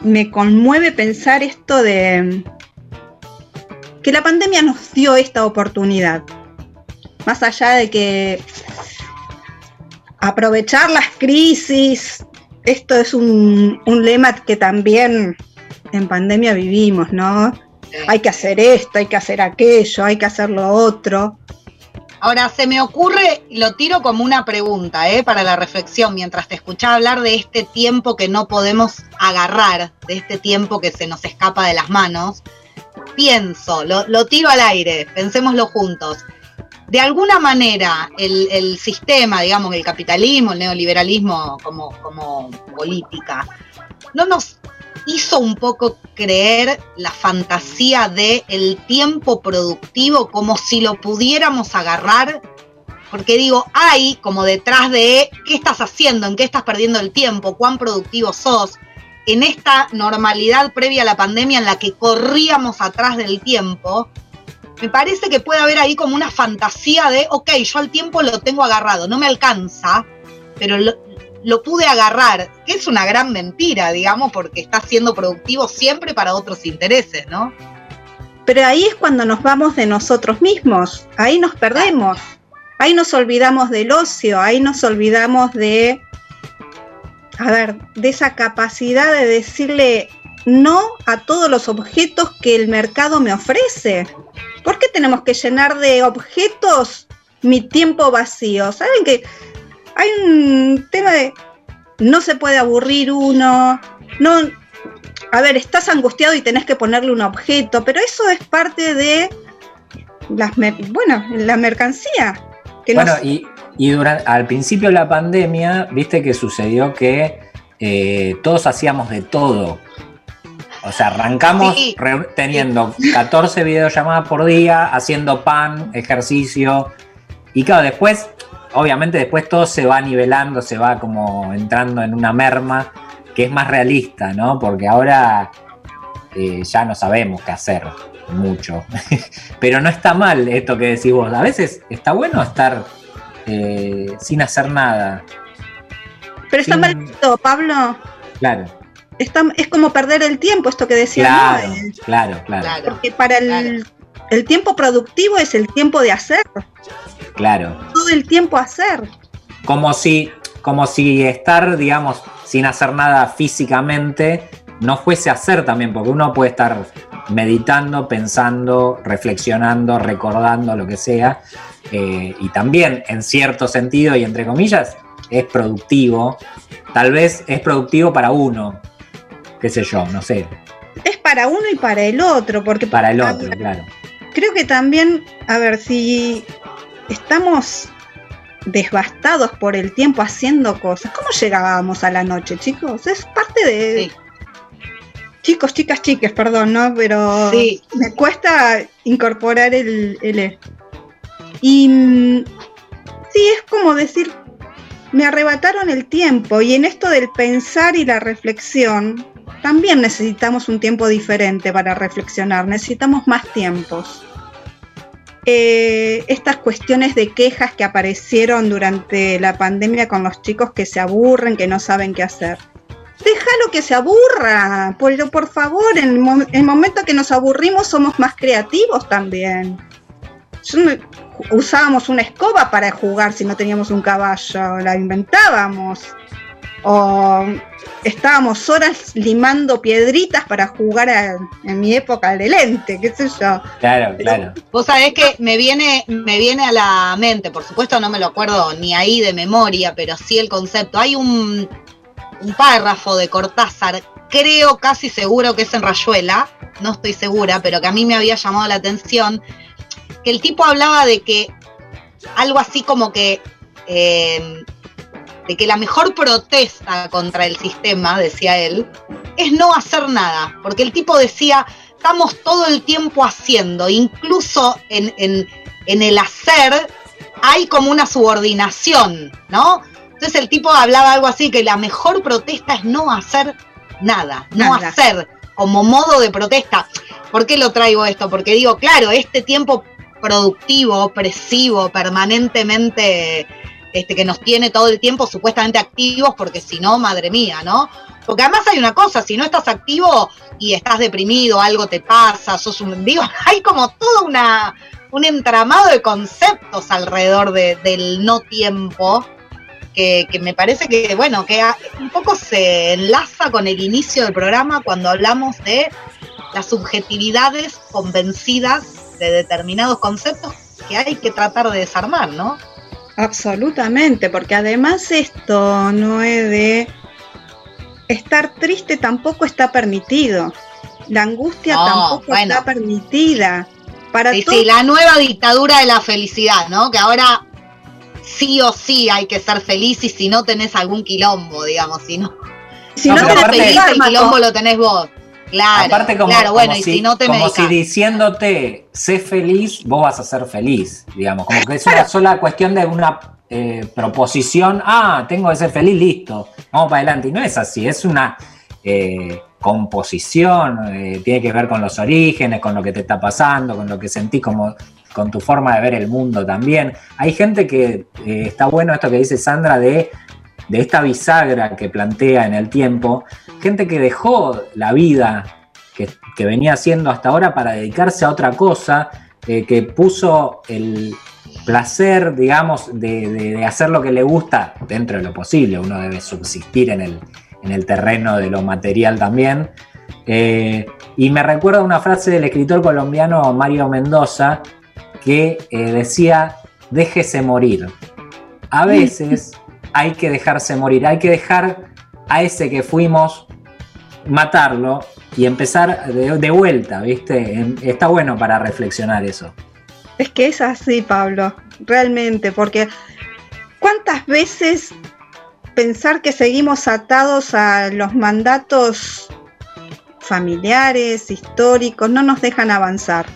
me conmueve pensar esto de que la pandemia nos dio esta oportunidad. Más allá de que aprovechar las crisis, esto es un, lema que también en pandemia vivimos, ¿no? Hay que hacer esto, hay que hacer aquello, hay que hacer lo otro. Ahora, se me ocurre, lo tiro como una pregunta, ¿eh? Para la reflexión, mientras te escuchaba hablar de este tiempo que no podemos agarrar, de este tiempo que se nos escapa de las manos, pienso, lo, lo tiro al aire, pensémoslo juntos de alguna manera el, sistema, digamos, el capitalismo, el neoliberalismo como, como política, no nos hizo un poco creer la fantasía de el tiempo productivo como si lo pudiéramos agarrar, porque digo, hay como detrás de qué estás haciendo, en qué estás perdiendo el tiempo, cuán productivo sos, en esta normalidad previa a la pandemia en la que corríamos atrás del tiempo, me parece que puede haber ahí como una fantasía de, ok, yo al tiempo lo tengo agarrado, no me alcanza, pero lo, pude agarrar, que es una gran mentira, digamos, porque está siendo productivo siempre para otros intereses, ¿no? Pero ahí es cuando nos vamos de nosotros mismos, ahí nos perdemos, ahí nos olvidamos del ocio, ahí nos olvidamos de, a ver, de esa capacidad de decirle no a todos los objetos que el mercado me ofrece. ¿Por qué tenemos que llenar de objetos mi tiempo vacío? ¿Saben que hay un tema de no se puede aburrir uno? No, a ver, estás angustiado y tenés que ponerle un objeto, pero eso es parte de las, bueno, la mercancía. bueno, y, durante, al principio de la pandemia, viste que sucedió que eh, todos hacíamos de todo. O sea, arrancamos teniendo 14 videollamadas por día, haciendo pan, ejercicio. Y claro, después, obviamente después todo se va nivelando, se va como entrando en una merma que es más realista, ¿no? Porque ahora eh, ya no sabemos qué hacer mucho. <laughs> Pero no está mal esto que decís vos. A veces está bueno estar eh, sin hacer nada. Pero está Sin- mal visto, Pablo. Claro, Está, es como perder el tiempo, esto que decía claro, claro, claro, Claro. Porque para el, Claro. el tiempo productivo es el tiempo de hacer, claro. todo el tiempo hacer. Como si, como si estar, digamos, sin hacer nada físicamente no fuese hacer también, porque uno puede estar meditando, pensando, reflexionando, recordando, lo que sea, eh, y también en cierto sentido y entre comillas es productivo, tal vez es productivo para uno, qué sé yo, no sé, Es para uno y para el otro, porque para el otro, claro. creo que también, a ver, si estamos desbastados por el tiempo haciendo cosas, ¿cómo llegábamos a la noche, chicos? Es parte de... Sí. Chicos, chicas, chiques, perdón, ¿no? Pero Sí. me cuesta incorporar el, el E. Y mm, sí, es como decir, me arrebataron el tiempo y en esto del pensar y la reflexión, también necesitamos un tiempo diferente para reflexionar, necesitamos más tiempos. Eh, estas cuestiones de quejas que aparecieron durante la pandemia con los chicos que se aburren, que no saben qué hacer. Déjalo que se aburra, pero por favor, en el, mo- el momento que nos aburrimos somos más creativos también. Yo usábamos una escoba para jugar si no teníamos un caballo, la inventábamos. O estábamos horas limando piedritas para jugar a- en mi época de lente, qué sé yo. Claro, claro. Vos sabés que me viene, me viene a la mente, por supuesto no me lo acuerdo ni ahí de memoria, pero sí el concepto. Hay un, un párrafo de Cortázar, creo casi seguro que es en Rayuela, no estoy segura, pero que a mí me había llamado la atención, que el tipo hablaba de que algo así como que eh, de que la mejor protesta contra el sistema, decía él, es no hacer nada, porque el tipo decía, estamos todo el tiempo haciendo, incluso en, en- en el hacer hay como una subordinación, ¿no? Entonces el tipo hablaba algo así, que la mejor protesta es no hacer nada, no Nada. hacer como modo de protesta. ¿Por qué lo traigo esto? Porque digo, claro, este tiempo productivo, opresivo, permanentemente, este, que nos tiene todo el tiempo supuestamente activos, porque si no, madre mía, ¿no? Porque además hay una cosa, si no estás activo y estás deprimido, algo te pasa, sos un... Digo, <laughs> hay como todo una, un entramado de conceptos alrededor de- del no tiempo, que, me parece que, bueno, que un poco se enlaza con el inicio del programa cuando hablamos de las subjetividades convencidas de determinados conceptos que hay que tratar de desarmar, ¿no? Absolutamente, porque además esto no es de estar triste tampoco está permitido. La angustia No, tampoco bueno. está permitida. Para Sí, todo- sí, la nueva dictadura de la felicidad, ¿no? Que ahora sí o sí hay que ser feliz y si no tenés algún quilombo, digamos, si no, si No, no, tenés feliz, el quilombo lo tenés vos. Claro, Aparte, como, claro, bueno, como y si, no te como si diciéndote, sé feliz, vos vas a ser feliz, digamos. Como que es una sola cuestión de una eh, proposición. Ah, tengo que ser feliz, listo, vamos para adelante. Y no es así, es una eh, composición, eh, tiene que ver con los orígenes, con lo que te está pasando, con lo que sentís, como, con tu forma de ver el mundo también. Hay gente que está bueno esto que dice Sandra de, de esta bisagra que plantea en el tiempo, gente que dejó la vida que, que venía haciendo hasta ahora para dedicarse a otra cosa, eh, que puso el placer, digamos, de, de- de hacer lo que le gusta dentro de lo posible. Uno debe subsistir en el, en el terreno de lo material también. Eh, y me recuerda una frase del escritor colombiano Mario Mendoza que eh, decía, déjese morir. A veces hay que dejarse morir, hay que dejar a ese que fuimos matarlo y empezar de, vuelta, ¿viste? En- Está bueno para reflexionar eso. Es que es así, Pablo, realmente, porque ¿cuántas veces pensar que seguimos atados a los mandatos familiares, históricos, no nos dejan avanzar?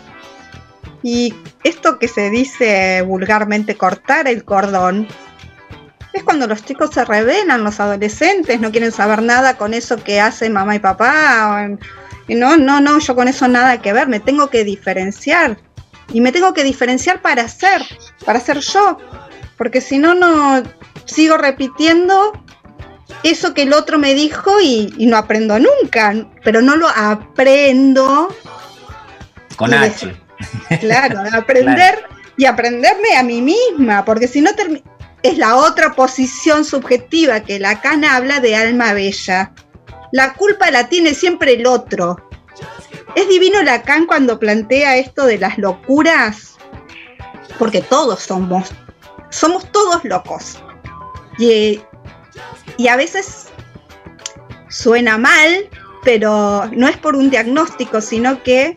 Y esto que se dice vulgarmente cortar el cordón, es cuando los chicos se rebelan, los adolescentes no quieren saber nada con eso que hacen mamá y papá, o no, no, no, yo con eso nada que ver, me tengo que diferenciar. Y me tengo que diferenciar para ser, para ser yo. Porque si no, no sigo repitiendo eso que el otro me dijo y, y no aprendo nunca. Pero no lo aprendo. Con H. Claro, <laughs> aprender y aprenderme a mí misma, porque si no termi- es la otra posición subjetiva que Lacan habla de alma bella. La culpa la tiene siempre el otro. Es divino Lacan cuando plantea esto de las locuras, porque todos somos, somos todos locos. Y, y a veces suena mal, pero no es por un diagnóstico, sino que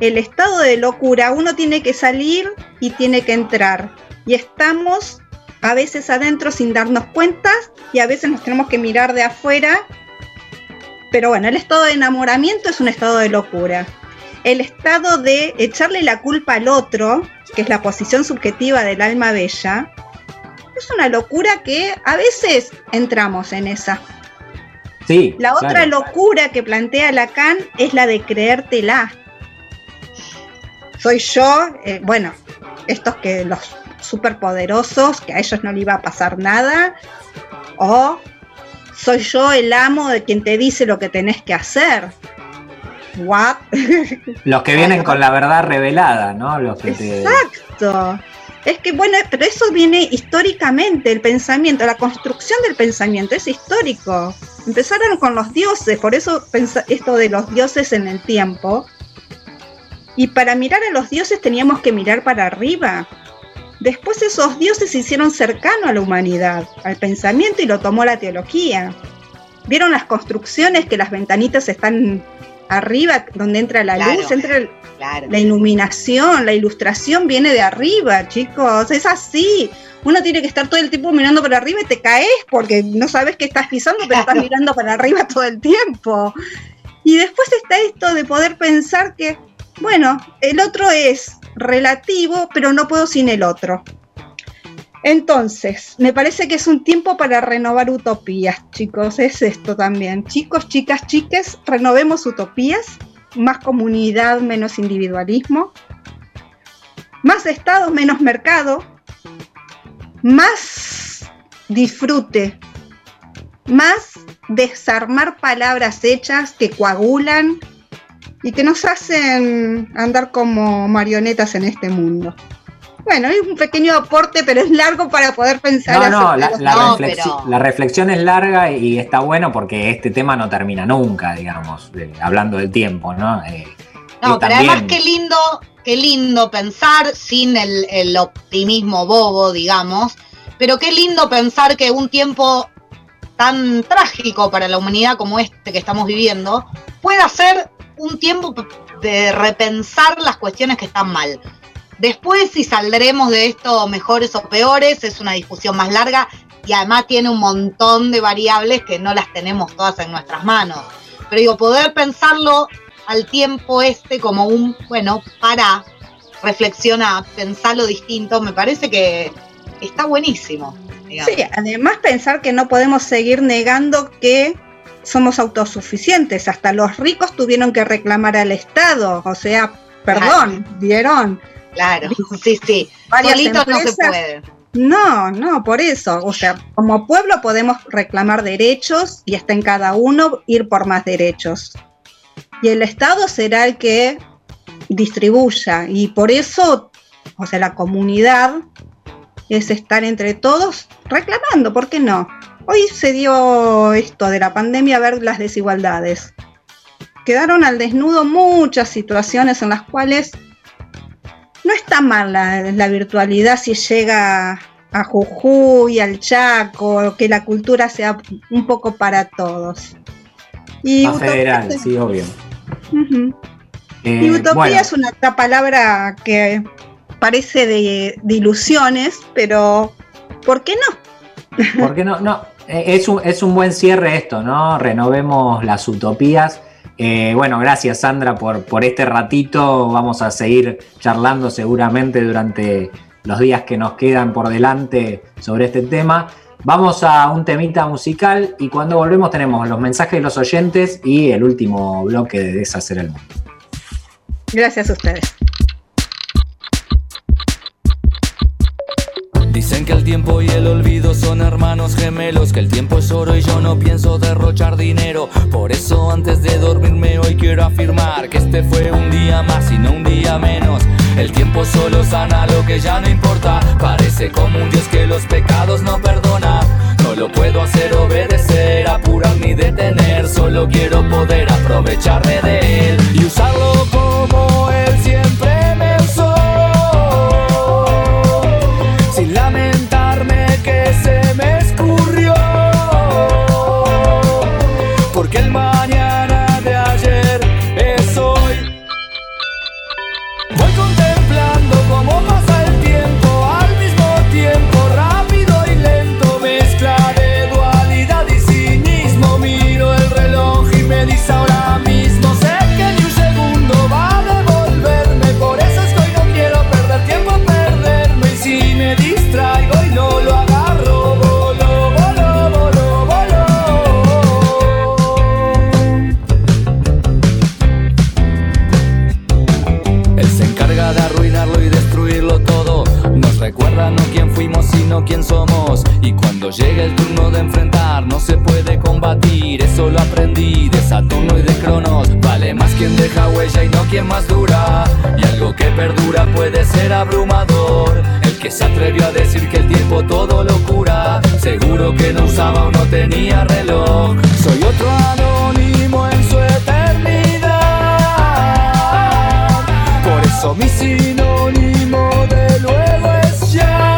el estado de locura uno tiene que salir y tiene que entrar. Y estamos a veces adentro sin darnos cuenta y a veces nos tenemos que mirar de afuera. Pero bueno, el estado de enamoramiento es un estado de locura. El estado de echarle la culpa al otro, que es la posición subjetiva del alma bella, es una locura que a veces entramos en esa. Sí. La otra claro. locura que plantea Lacan es la de creértela. Soy yo, eh, bueno, estos que los superpoderosos, que a ellos no le iba a pasar nada, o soy yo el amo de quien te dice lo que tenés que hacer. What? <laughs> Los que vienen con la verdad revelada, ¿no? Los que te. Exacto. Es que bueno, pero eso viene históricamente, el pensamiento, la construcción del pensamiento es histórico. Empezaron con los dioses, por eso esto de los dioses en el tiempo. Y para mirar a los dioses teníamos que mirar para arriba. Después esos dioses se hicieron cercanos a la humanidad, al pensamiento y lo tomó la teología. ¿Vieron las construcciones que las ventanitas están arriba, donde entra la Claro. luz, entra el- Claro. la iluminación, la ilustración viene de arriba, chicos, es así. Uno tiene que estar todo el tiempo mirando para arriba y te caes porque no sabes qué estás pisando, pero estás mirando para arriba todo el tiempo. Y después está esto de poder pensar que, bueno, el otro es relativo, pero no puedo sin el otro. Entonces, me parece que es un tiempo para renovar utopías, chicos. Es esto también. Chicos, chicas, chiques, renovemos utopías. Más comunidad, menos individualismo. Más Estado, menos mercado. Más disfrute. Más desarmar palabras hechas que coagulan y que nos hacen andar como marionetas en este mundo. Bueno, es un pequeño aporte, pero es largo para poder pensar. No, no, la, la No, reflexi- pero- la reflexión es larga y está bueno porque este tema no termina nunca, digamos, de- hablando del tiempo, ¿no? Eh, No, pero también- además qué lindo, qué lindo pensar sin el, el optimismo bobo, digamos, pero qué lindo pensar que un tiempo tan trágico para la humanidad como este que estamos viviendo pueda ser un tiempo de repensar las cuestiones que están mal. Después, si saldremos de esto mejores o peores, es una discusión más larga y además tiene un montón de variables que no las tenemos todas en nuestras manos. Pero digo, poder pensarlo al tiempo este como un, bueno, para, reflexiona, pensarlo distinto, me parece que está buenísimo. Sí, además pensar que no podemos seguir negando que somos autosuficientes. Hasta los ricos tuvieron que reclamar al Estado. O sea, perdón, ¿vieron? Claro, sí, sí. Solitos no se puede. No, no, por eso. O sea, como pueblo podemos reclamar derechos y está en cada uno ir por más derechos. Y el Estado será el que distribuya. Y por eso, o sea, la comunidad es estar entre todos reclamando, ¿por qué no? Hoy se dio esto de la pandemia a ver las desigualdades. Quedaron al desnudo muchas situaciones en las cuales no está mal la, la virtualidad si llega a Jujuy, al Chaco, que la cultura sea un poco para todos. Y más utopía- federal, sí, obvio. Eh, Y utopía bueno, es una otra palabra que parece de, de ilusiones, pero ¿por qué no? ¿Por qué no? No, es un, es un buen cierre esto, ¿no? Renovemos las utopías. Eh, bueno, gracias Sandra por, por este ratito. Vamos a seguir charlando seguramente durante los días que nos quedan por delante sobre este tema. Vamos a un temita musical y cuando volvemos tenemos los mensajes de los oyentes y el último bloque de Deshacer el Mundo. Gracias a ustedes. Que el tiempo y el olvido son hermanos gemelos, que el tiempo es oro y yo no pienso derrochar dinero. Por eso antes de dormirme hoy quiero afirmar que este fue un día más y no un día menos. El tiempo solo sana lo que ya no importa. Parece como un Dios que los pecados no perdona. No lo puedo hacer obedecer, apurar ni detener. Solo quiero poder aprovecharme de él y usarlo quién somos. Y cuando llega el turno de enfrentar, no se puede combatir. Eso lo aprendí de Saturno y de Cronos. Vale más quien deja huella y no quien más dura. Y algo que perdura puede ser abrumador. El que se atrevió a decir que el tiempo todo lo cura. Seguro que no usaba o no tenía reloj. Soy otro anónimo en su eternidad. Por eso mi sinónimo de luego es ya.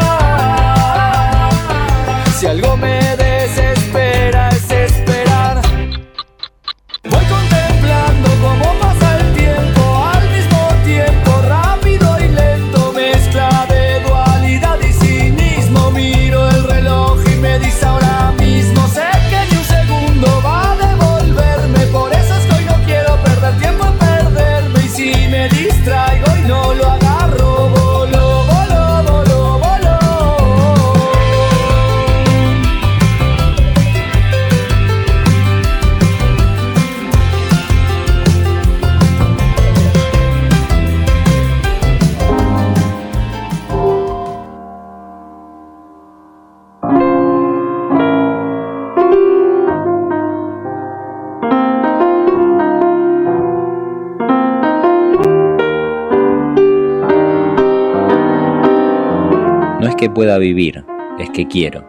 Pueda vivir, es que quiero,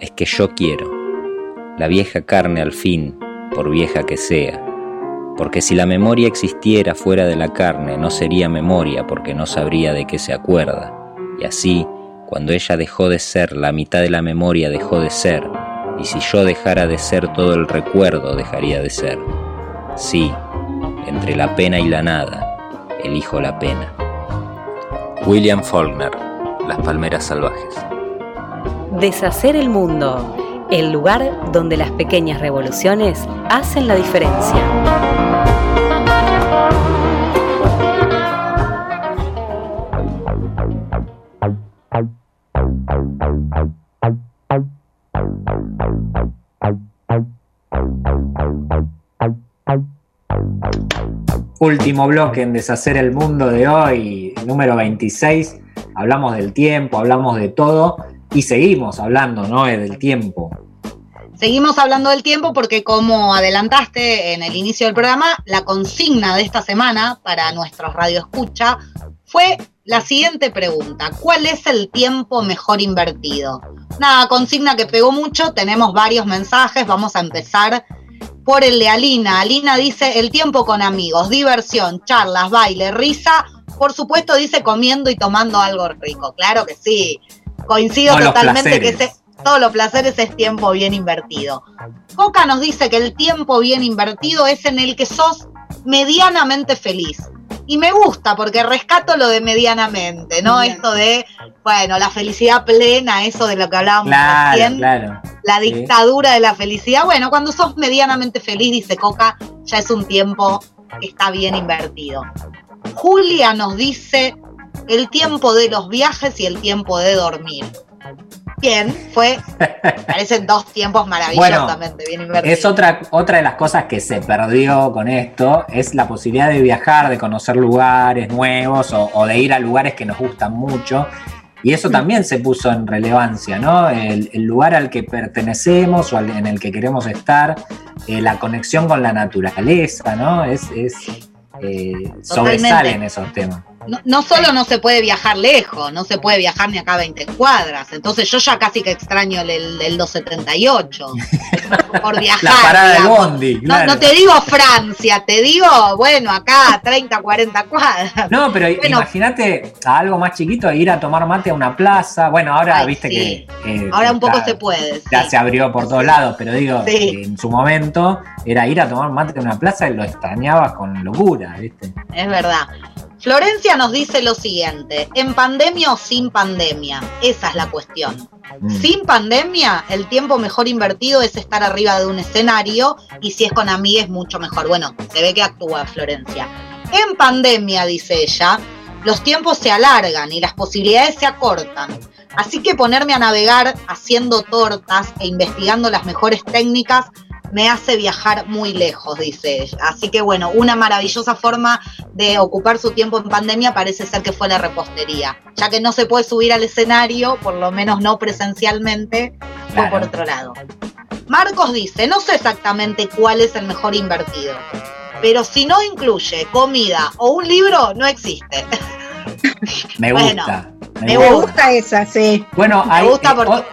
es que yo quiero. La vieja carne al fin, por vieja que sea. Porque si la memoria existiera fuera de la carne, no sería memoria porque no sabría de qué se acuerda. Y así, cuando ella dejó de ser, la mitad de la memoria dejó de ser. Y si yo dejara de ser, todo el recuerdo dejaría de ser. Sí, entre la pena y la nada, elijo la pena. William Faulkner, Las Palmeras Salvajes. Deshacer el mundo, el lugar donde las pequeñas revoluciones hacen la diferencia. Último bloque en Deshacer el Mundo de hoy, número 26. Hablamos del tiempo, hablamos de todo y seguimos hablando, ¿no? Del tiempo. Seguimos hablando del tiempo porque como adelantaste en el inicio del programa, la consigna de esta semana para nuestros radioescucha fue la siguiente pregunta. ¿Cuál es el tiempo mejor invertido? Una consigna que pegó mucho, tenemos varios mensajes, vamos a empezar por el de Alina. Alina dice el tiempo con amigos, diversión, charlas, baile, risa. Por supuesto dice comiendo y tomando algo rico. Claro que sí. Coincido totalmente que ese, todos los placeres es tiempo bien invertido. Coca nos dice que el tiempo bien invertido es en el que sos medianamente feliz. Y me gusta porque rescato lo de medianamente, ¿no? Bien. Esto de, bueno, la felicidad plena, eso de lo que hablábamos Claro, recién claro. la Sí. dictadura de la felicidad. Bueno, cuando sos medianamente feliz, dice Coca, ya es un tiempo que está bien invertido. Julia nos dice el tiempo de los viajes y el tiempo de dormir. Bien, fue, parecen dos tiempos maravillosamente bien invertidos. Es otra, otra de las cosas que se perdió con esto, es la posibilidad de viajar, de conocer lugares nuevos o, o de ir a lugares que nos gustan mucho. Y eso también se puso en relevancia, ¿no? El, el lugar al que pertenecemos o al- en el que queremos estar, eh, la conexión con la naturaleza, ¿no? Es, es eh, sobresalen esos temas. No, no solo no se puede viajar lejos, no se puede viajar ni acá a 20 cuadras. Entonces yo ya casi que extraño el, el, el 278 <laughs> por viajar. La parada digamos. bondi, No, claro. no te digo Francia, te digo, bueno, acá 30, 40 cuadras. No, pero Bueno. imagínate a algo más chiquito, ir a tomar mate a una plaza. Bueno, ahora Ay, viste sí. que. eh, Ahora un poco se puede. Ya sí. se abrió por todos lados, pero digo, Sí. en su momento era ir a tomar mate a una plaza y lo extrañabas con locura, ¿viste? Es verdad. Florencia nos dice lo siguiente, ¿en pandemia o sin pandemia? Esa es la cuestión. Mm. Sin pandemia, el tiempo mejor invertido es estar arriba de un escenario y si es con amigues, mucho mejor. Bueno, se ve que actúa Florencia. En pandemia, dice ella, los tiempos se alargan y las posibilidades se acortan. Así que ponerme a navegar haciendo tortas e investigando las mejores técnicas me hace viajar muy lejos, dice ella. Así que bueno, una maravillosa forma de ocupar su tiempo en pandemia parece ser que fue la repostería. Ya que no se puede subir al escenario, por lo menos no presencialmente, fue Claro. por otro lado. Marcos dice, no sé exactamente cuál es el mejor invertido, pero si no incluye comida o un libro, no existe. Me <laughs> gusta. me me Me gusta. gusta esa, sí. Bueno, Me hay, gusta eh, porque-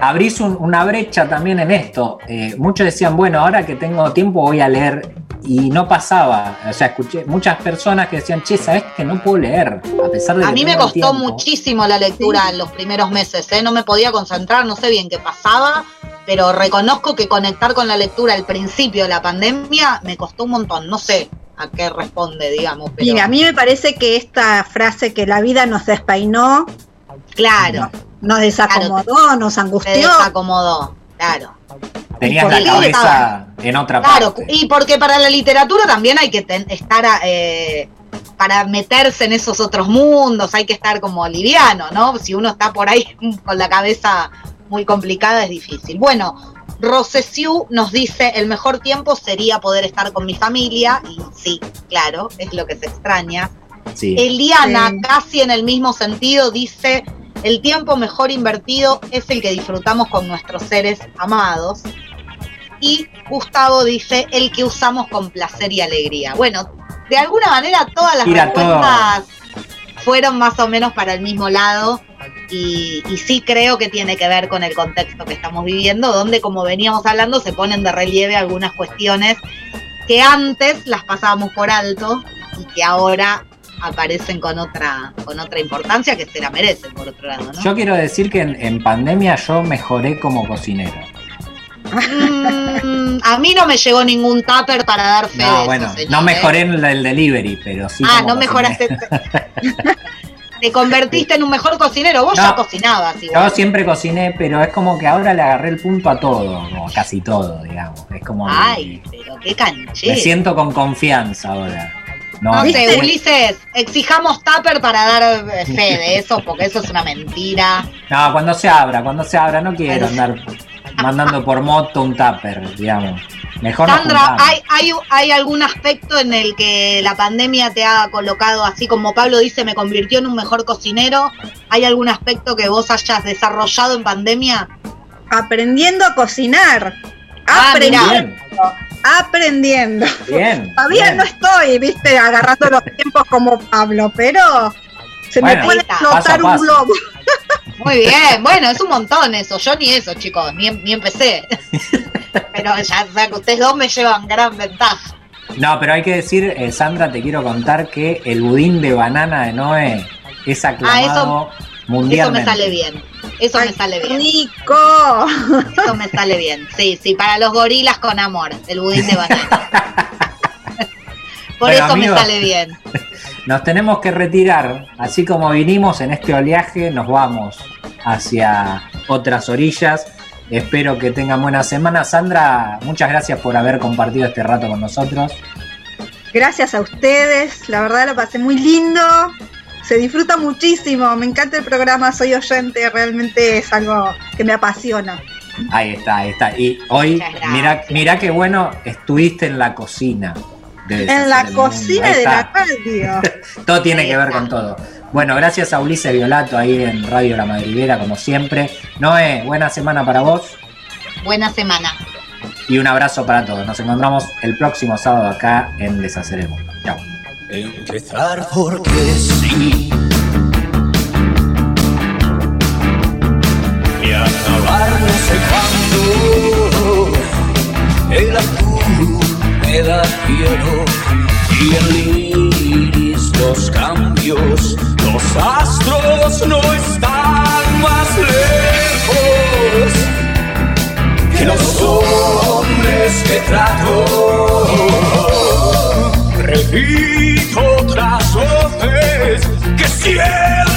abrís un- una brecha también en esto. Eh, muchos decían, bueno, ahora que tengo tiempo voy a leer. Y no pasaba. O sea, escuché muchas personas que decían, che, ¿sabes que no puedo leer? A pesar de A que mí me costó tiempo". muchísimo la lectura en los primeros meses, ¿eh? no me podía concentrar, no sé bien qué pasaba, pero reconozco que conectar con la lectura al principio de la pandemia me costó un montón, no sé a qué responde, digamos, pero Mira, a mí me parece que esta frase que la vida nos despeinó, claro, nos desacomodó, nos se angustió. desacomodó, claro. Tenías la cabeza estaba? en otra Claro, parte. y porque para la literatura también hay que ten- estar eh, para meterse en esos otros mundos, hay que estar como liviano, ¿no? Si uno está por ahí <laughs> con la cabeza muy complicada es difícil. Bueno, Rosesiu nos dice, el mejor tiempo sería poder estar con mi familia, y sí, claro, es lo que se extraña. Sí. Eliana, Sí. casi en el mismo sentido, dice, el tiempo mejor invertido es el que disfrutamos con nuestros seres amados. Y Gustavo dice, el que usamos con placer y alegría. Bueno, de alguna manera todas las todo. respuestas fueron más o menos para el mismo lado. Y, y sí creo que tiene que ver con el contexto que estamos viviendo, donde como veníamos hablando se ponen de relieve algunas cuestiones que antes las pasábamos por alto y que ahora aparecen con otra, con otra importancia que se la merecen por otro lado, ¿no? Yo quiero decir que en, en pandemia yo mejoré como cocinero. Mm, a mí no me llegó ningún tupper para dar fe de No, eso, bueno, señor, no ¿eh? mejoré en el delivery, pero sí. ah, como no mejoraste. Te convertiste en un mejor cocinero. Vos No. ya cocinabas igual. Yo siempre cociné, pero es como que ahora le agarré el punto a todo, o casi todo, digamos. Es como. que Ay, pero qué canchero. me siento con confianza ahora. No, No sé, ¿viste? Ulises, exijamos tupper para dar eh, fe de eso, porque eso es una mentira. No, cuando se abra, cuando se abra, no quiero andar mandando por moto un tupper, digamos. Mejor Sandra. ¿hay, hay, ¿hay algún aspecto en el que la pandemia te ha colocado, así como Pablo dice, me convirtió en un mejor cocinero? ¿Hay algún aspecto que vos hayas desarrollado en pandemia? Aprendiendo a cocinar. Ah, aprendiendo. Aprendiendo. bien. <laughs> Todavía bien. no estoy, viste, agarrando los tiempos como Pablo, pero se Bueno, me puede a un globo. Muy bien, bueno, es un montón eso. Yo ni eso, chicos, ni, ni empecé. Pero ya, o sea, que ustedes dos me llevan gran ventaja. No, pero hay que decir, eh, Sandra, te quiero contar que el budín de banana de Noé es aclamado Eso mundialmente. me sale bien. Eso me sale qué bien. rico. Eso me sale bien. Sí, sí, para los gorilas con amor, el budín de banana. <laughs> Por Bueno, eso me sale bien. <laughs> Nos tenemos que retirar, así como vinimos en este oleaje, nos vamos hacia otras orillas. Espero que tengan buena semana. Sandra, muchas gracias por haber compartido este rato con nosotros. Gracias a ustedes, la verdad lo pasé muy lindo. Se disfruta muchísimo, me encanta el programa, soy oyente, realmente es algo que me apasiona. Ahí está, ahí está. Y hoy, mira, mira qué bueno, estuviste en la cocina. En la cocina de la radio. <laughs> todo tiene que ver con todo. Bueno, gracias a Ulises Violato ahí en Radio La Madriguera, como siempre. Noé, buena semana para vos. Buena semana. Y un abrazo para todos. Nos encontramos el próximo sábado acá en Deshacer el Mundo. Chao. Empezar porque sí. Y acabar no sé cuándo. El azul me da y el iris los cambios. Los astros no están más lejos que los hombres que trato. Repito otras voces que siento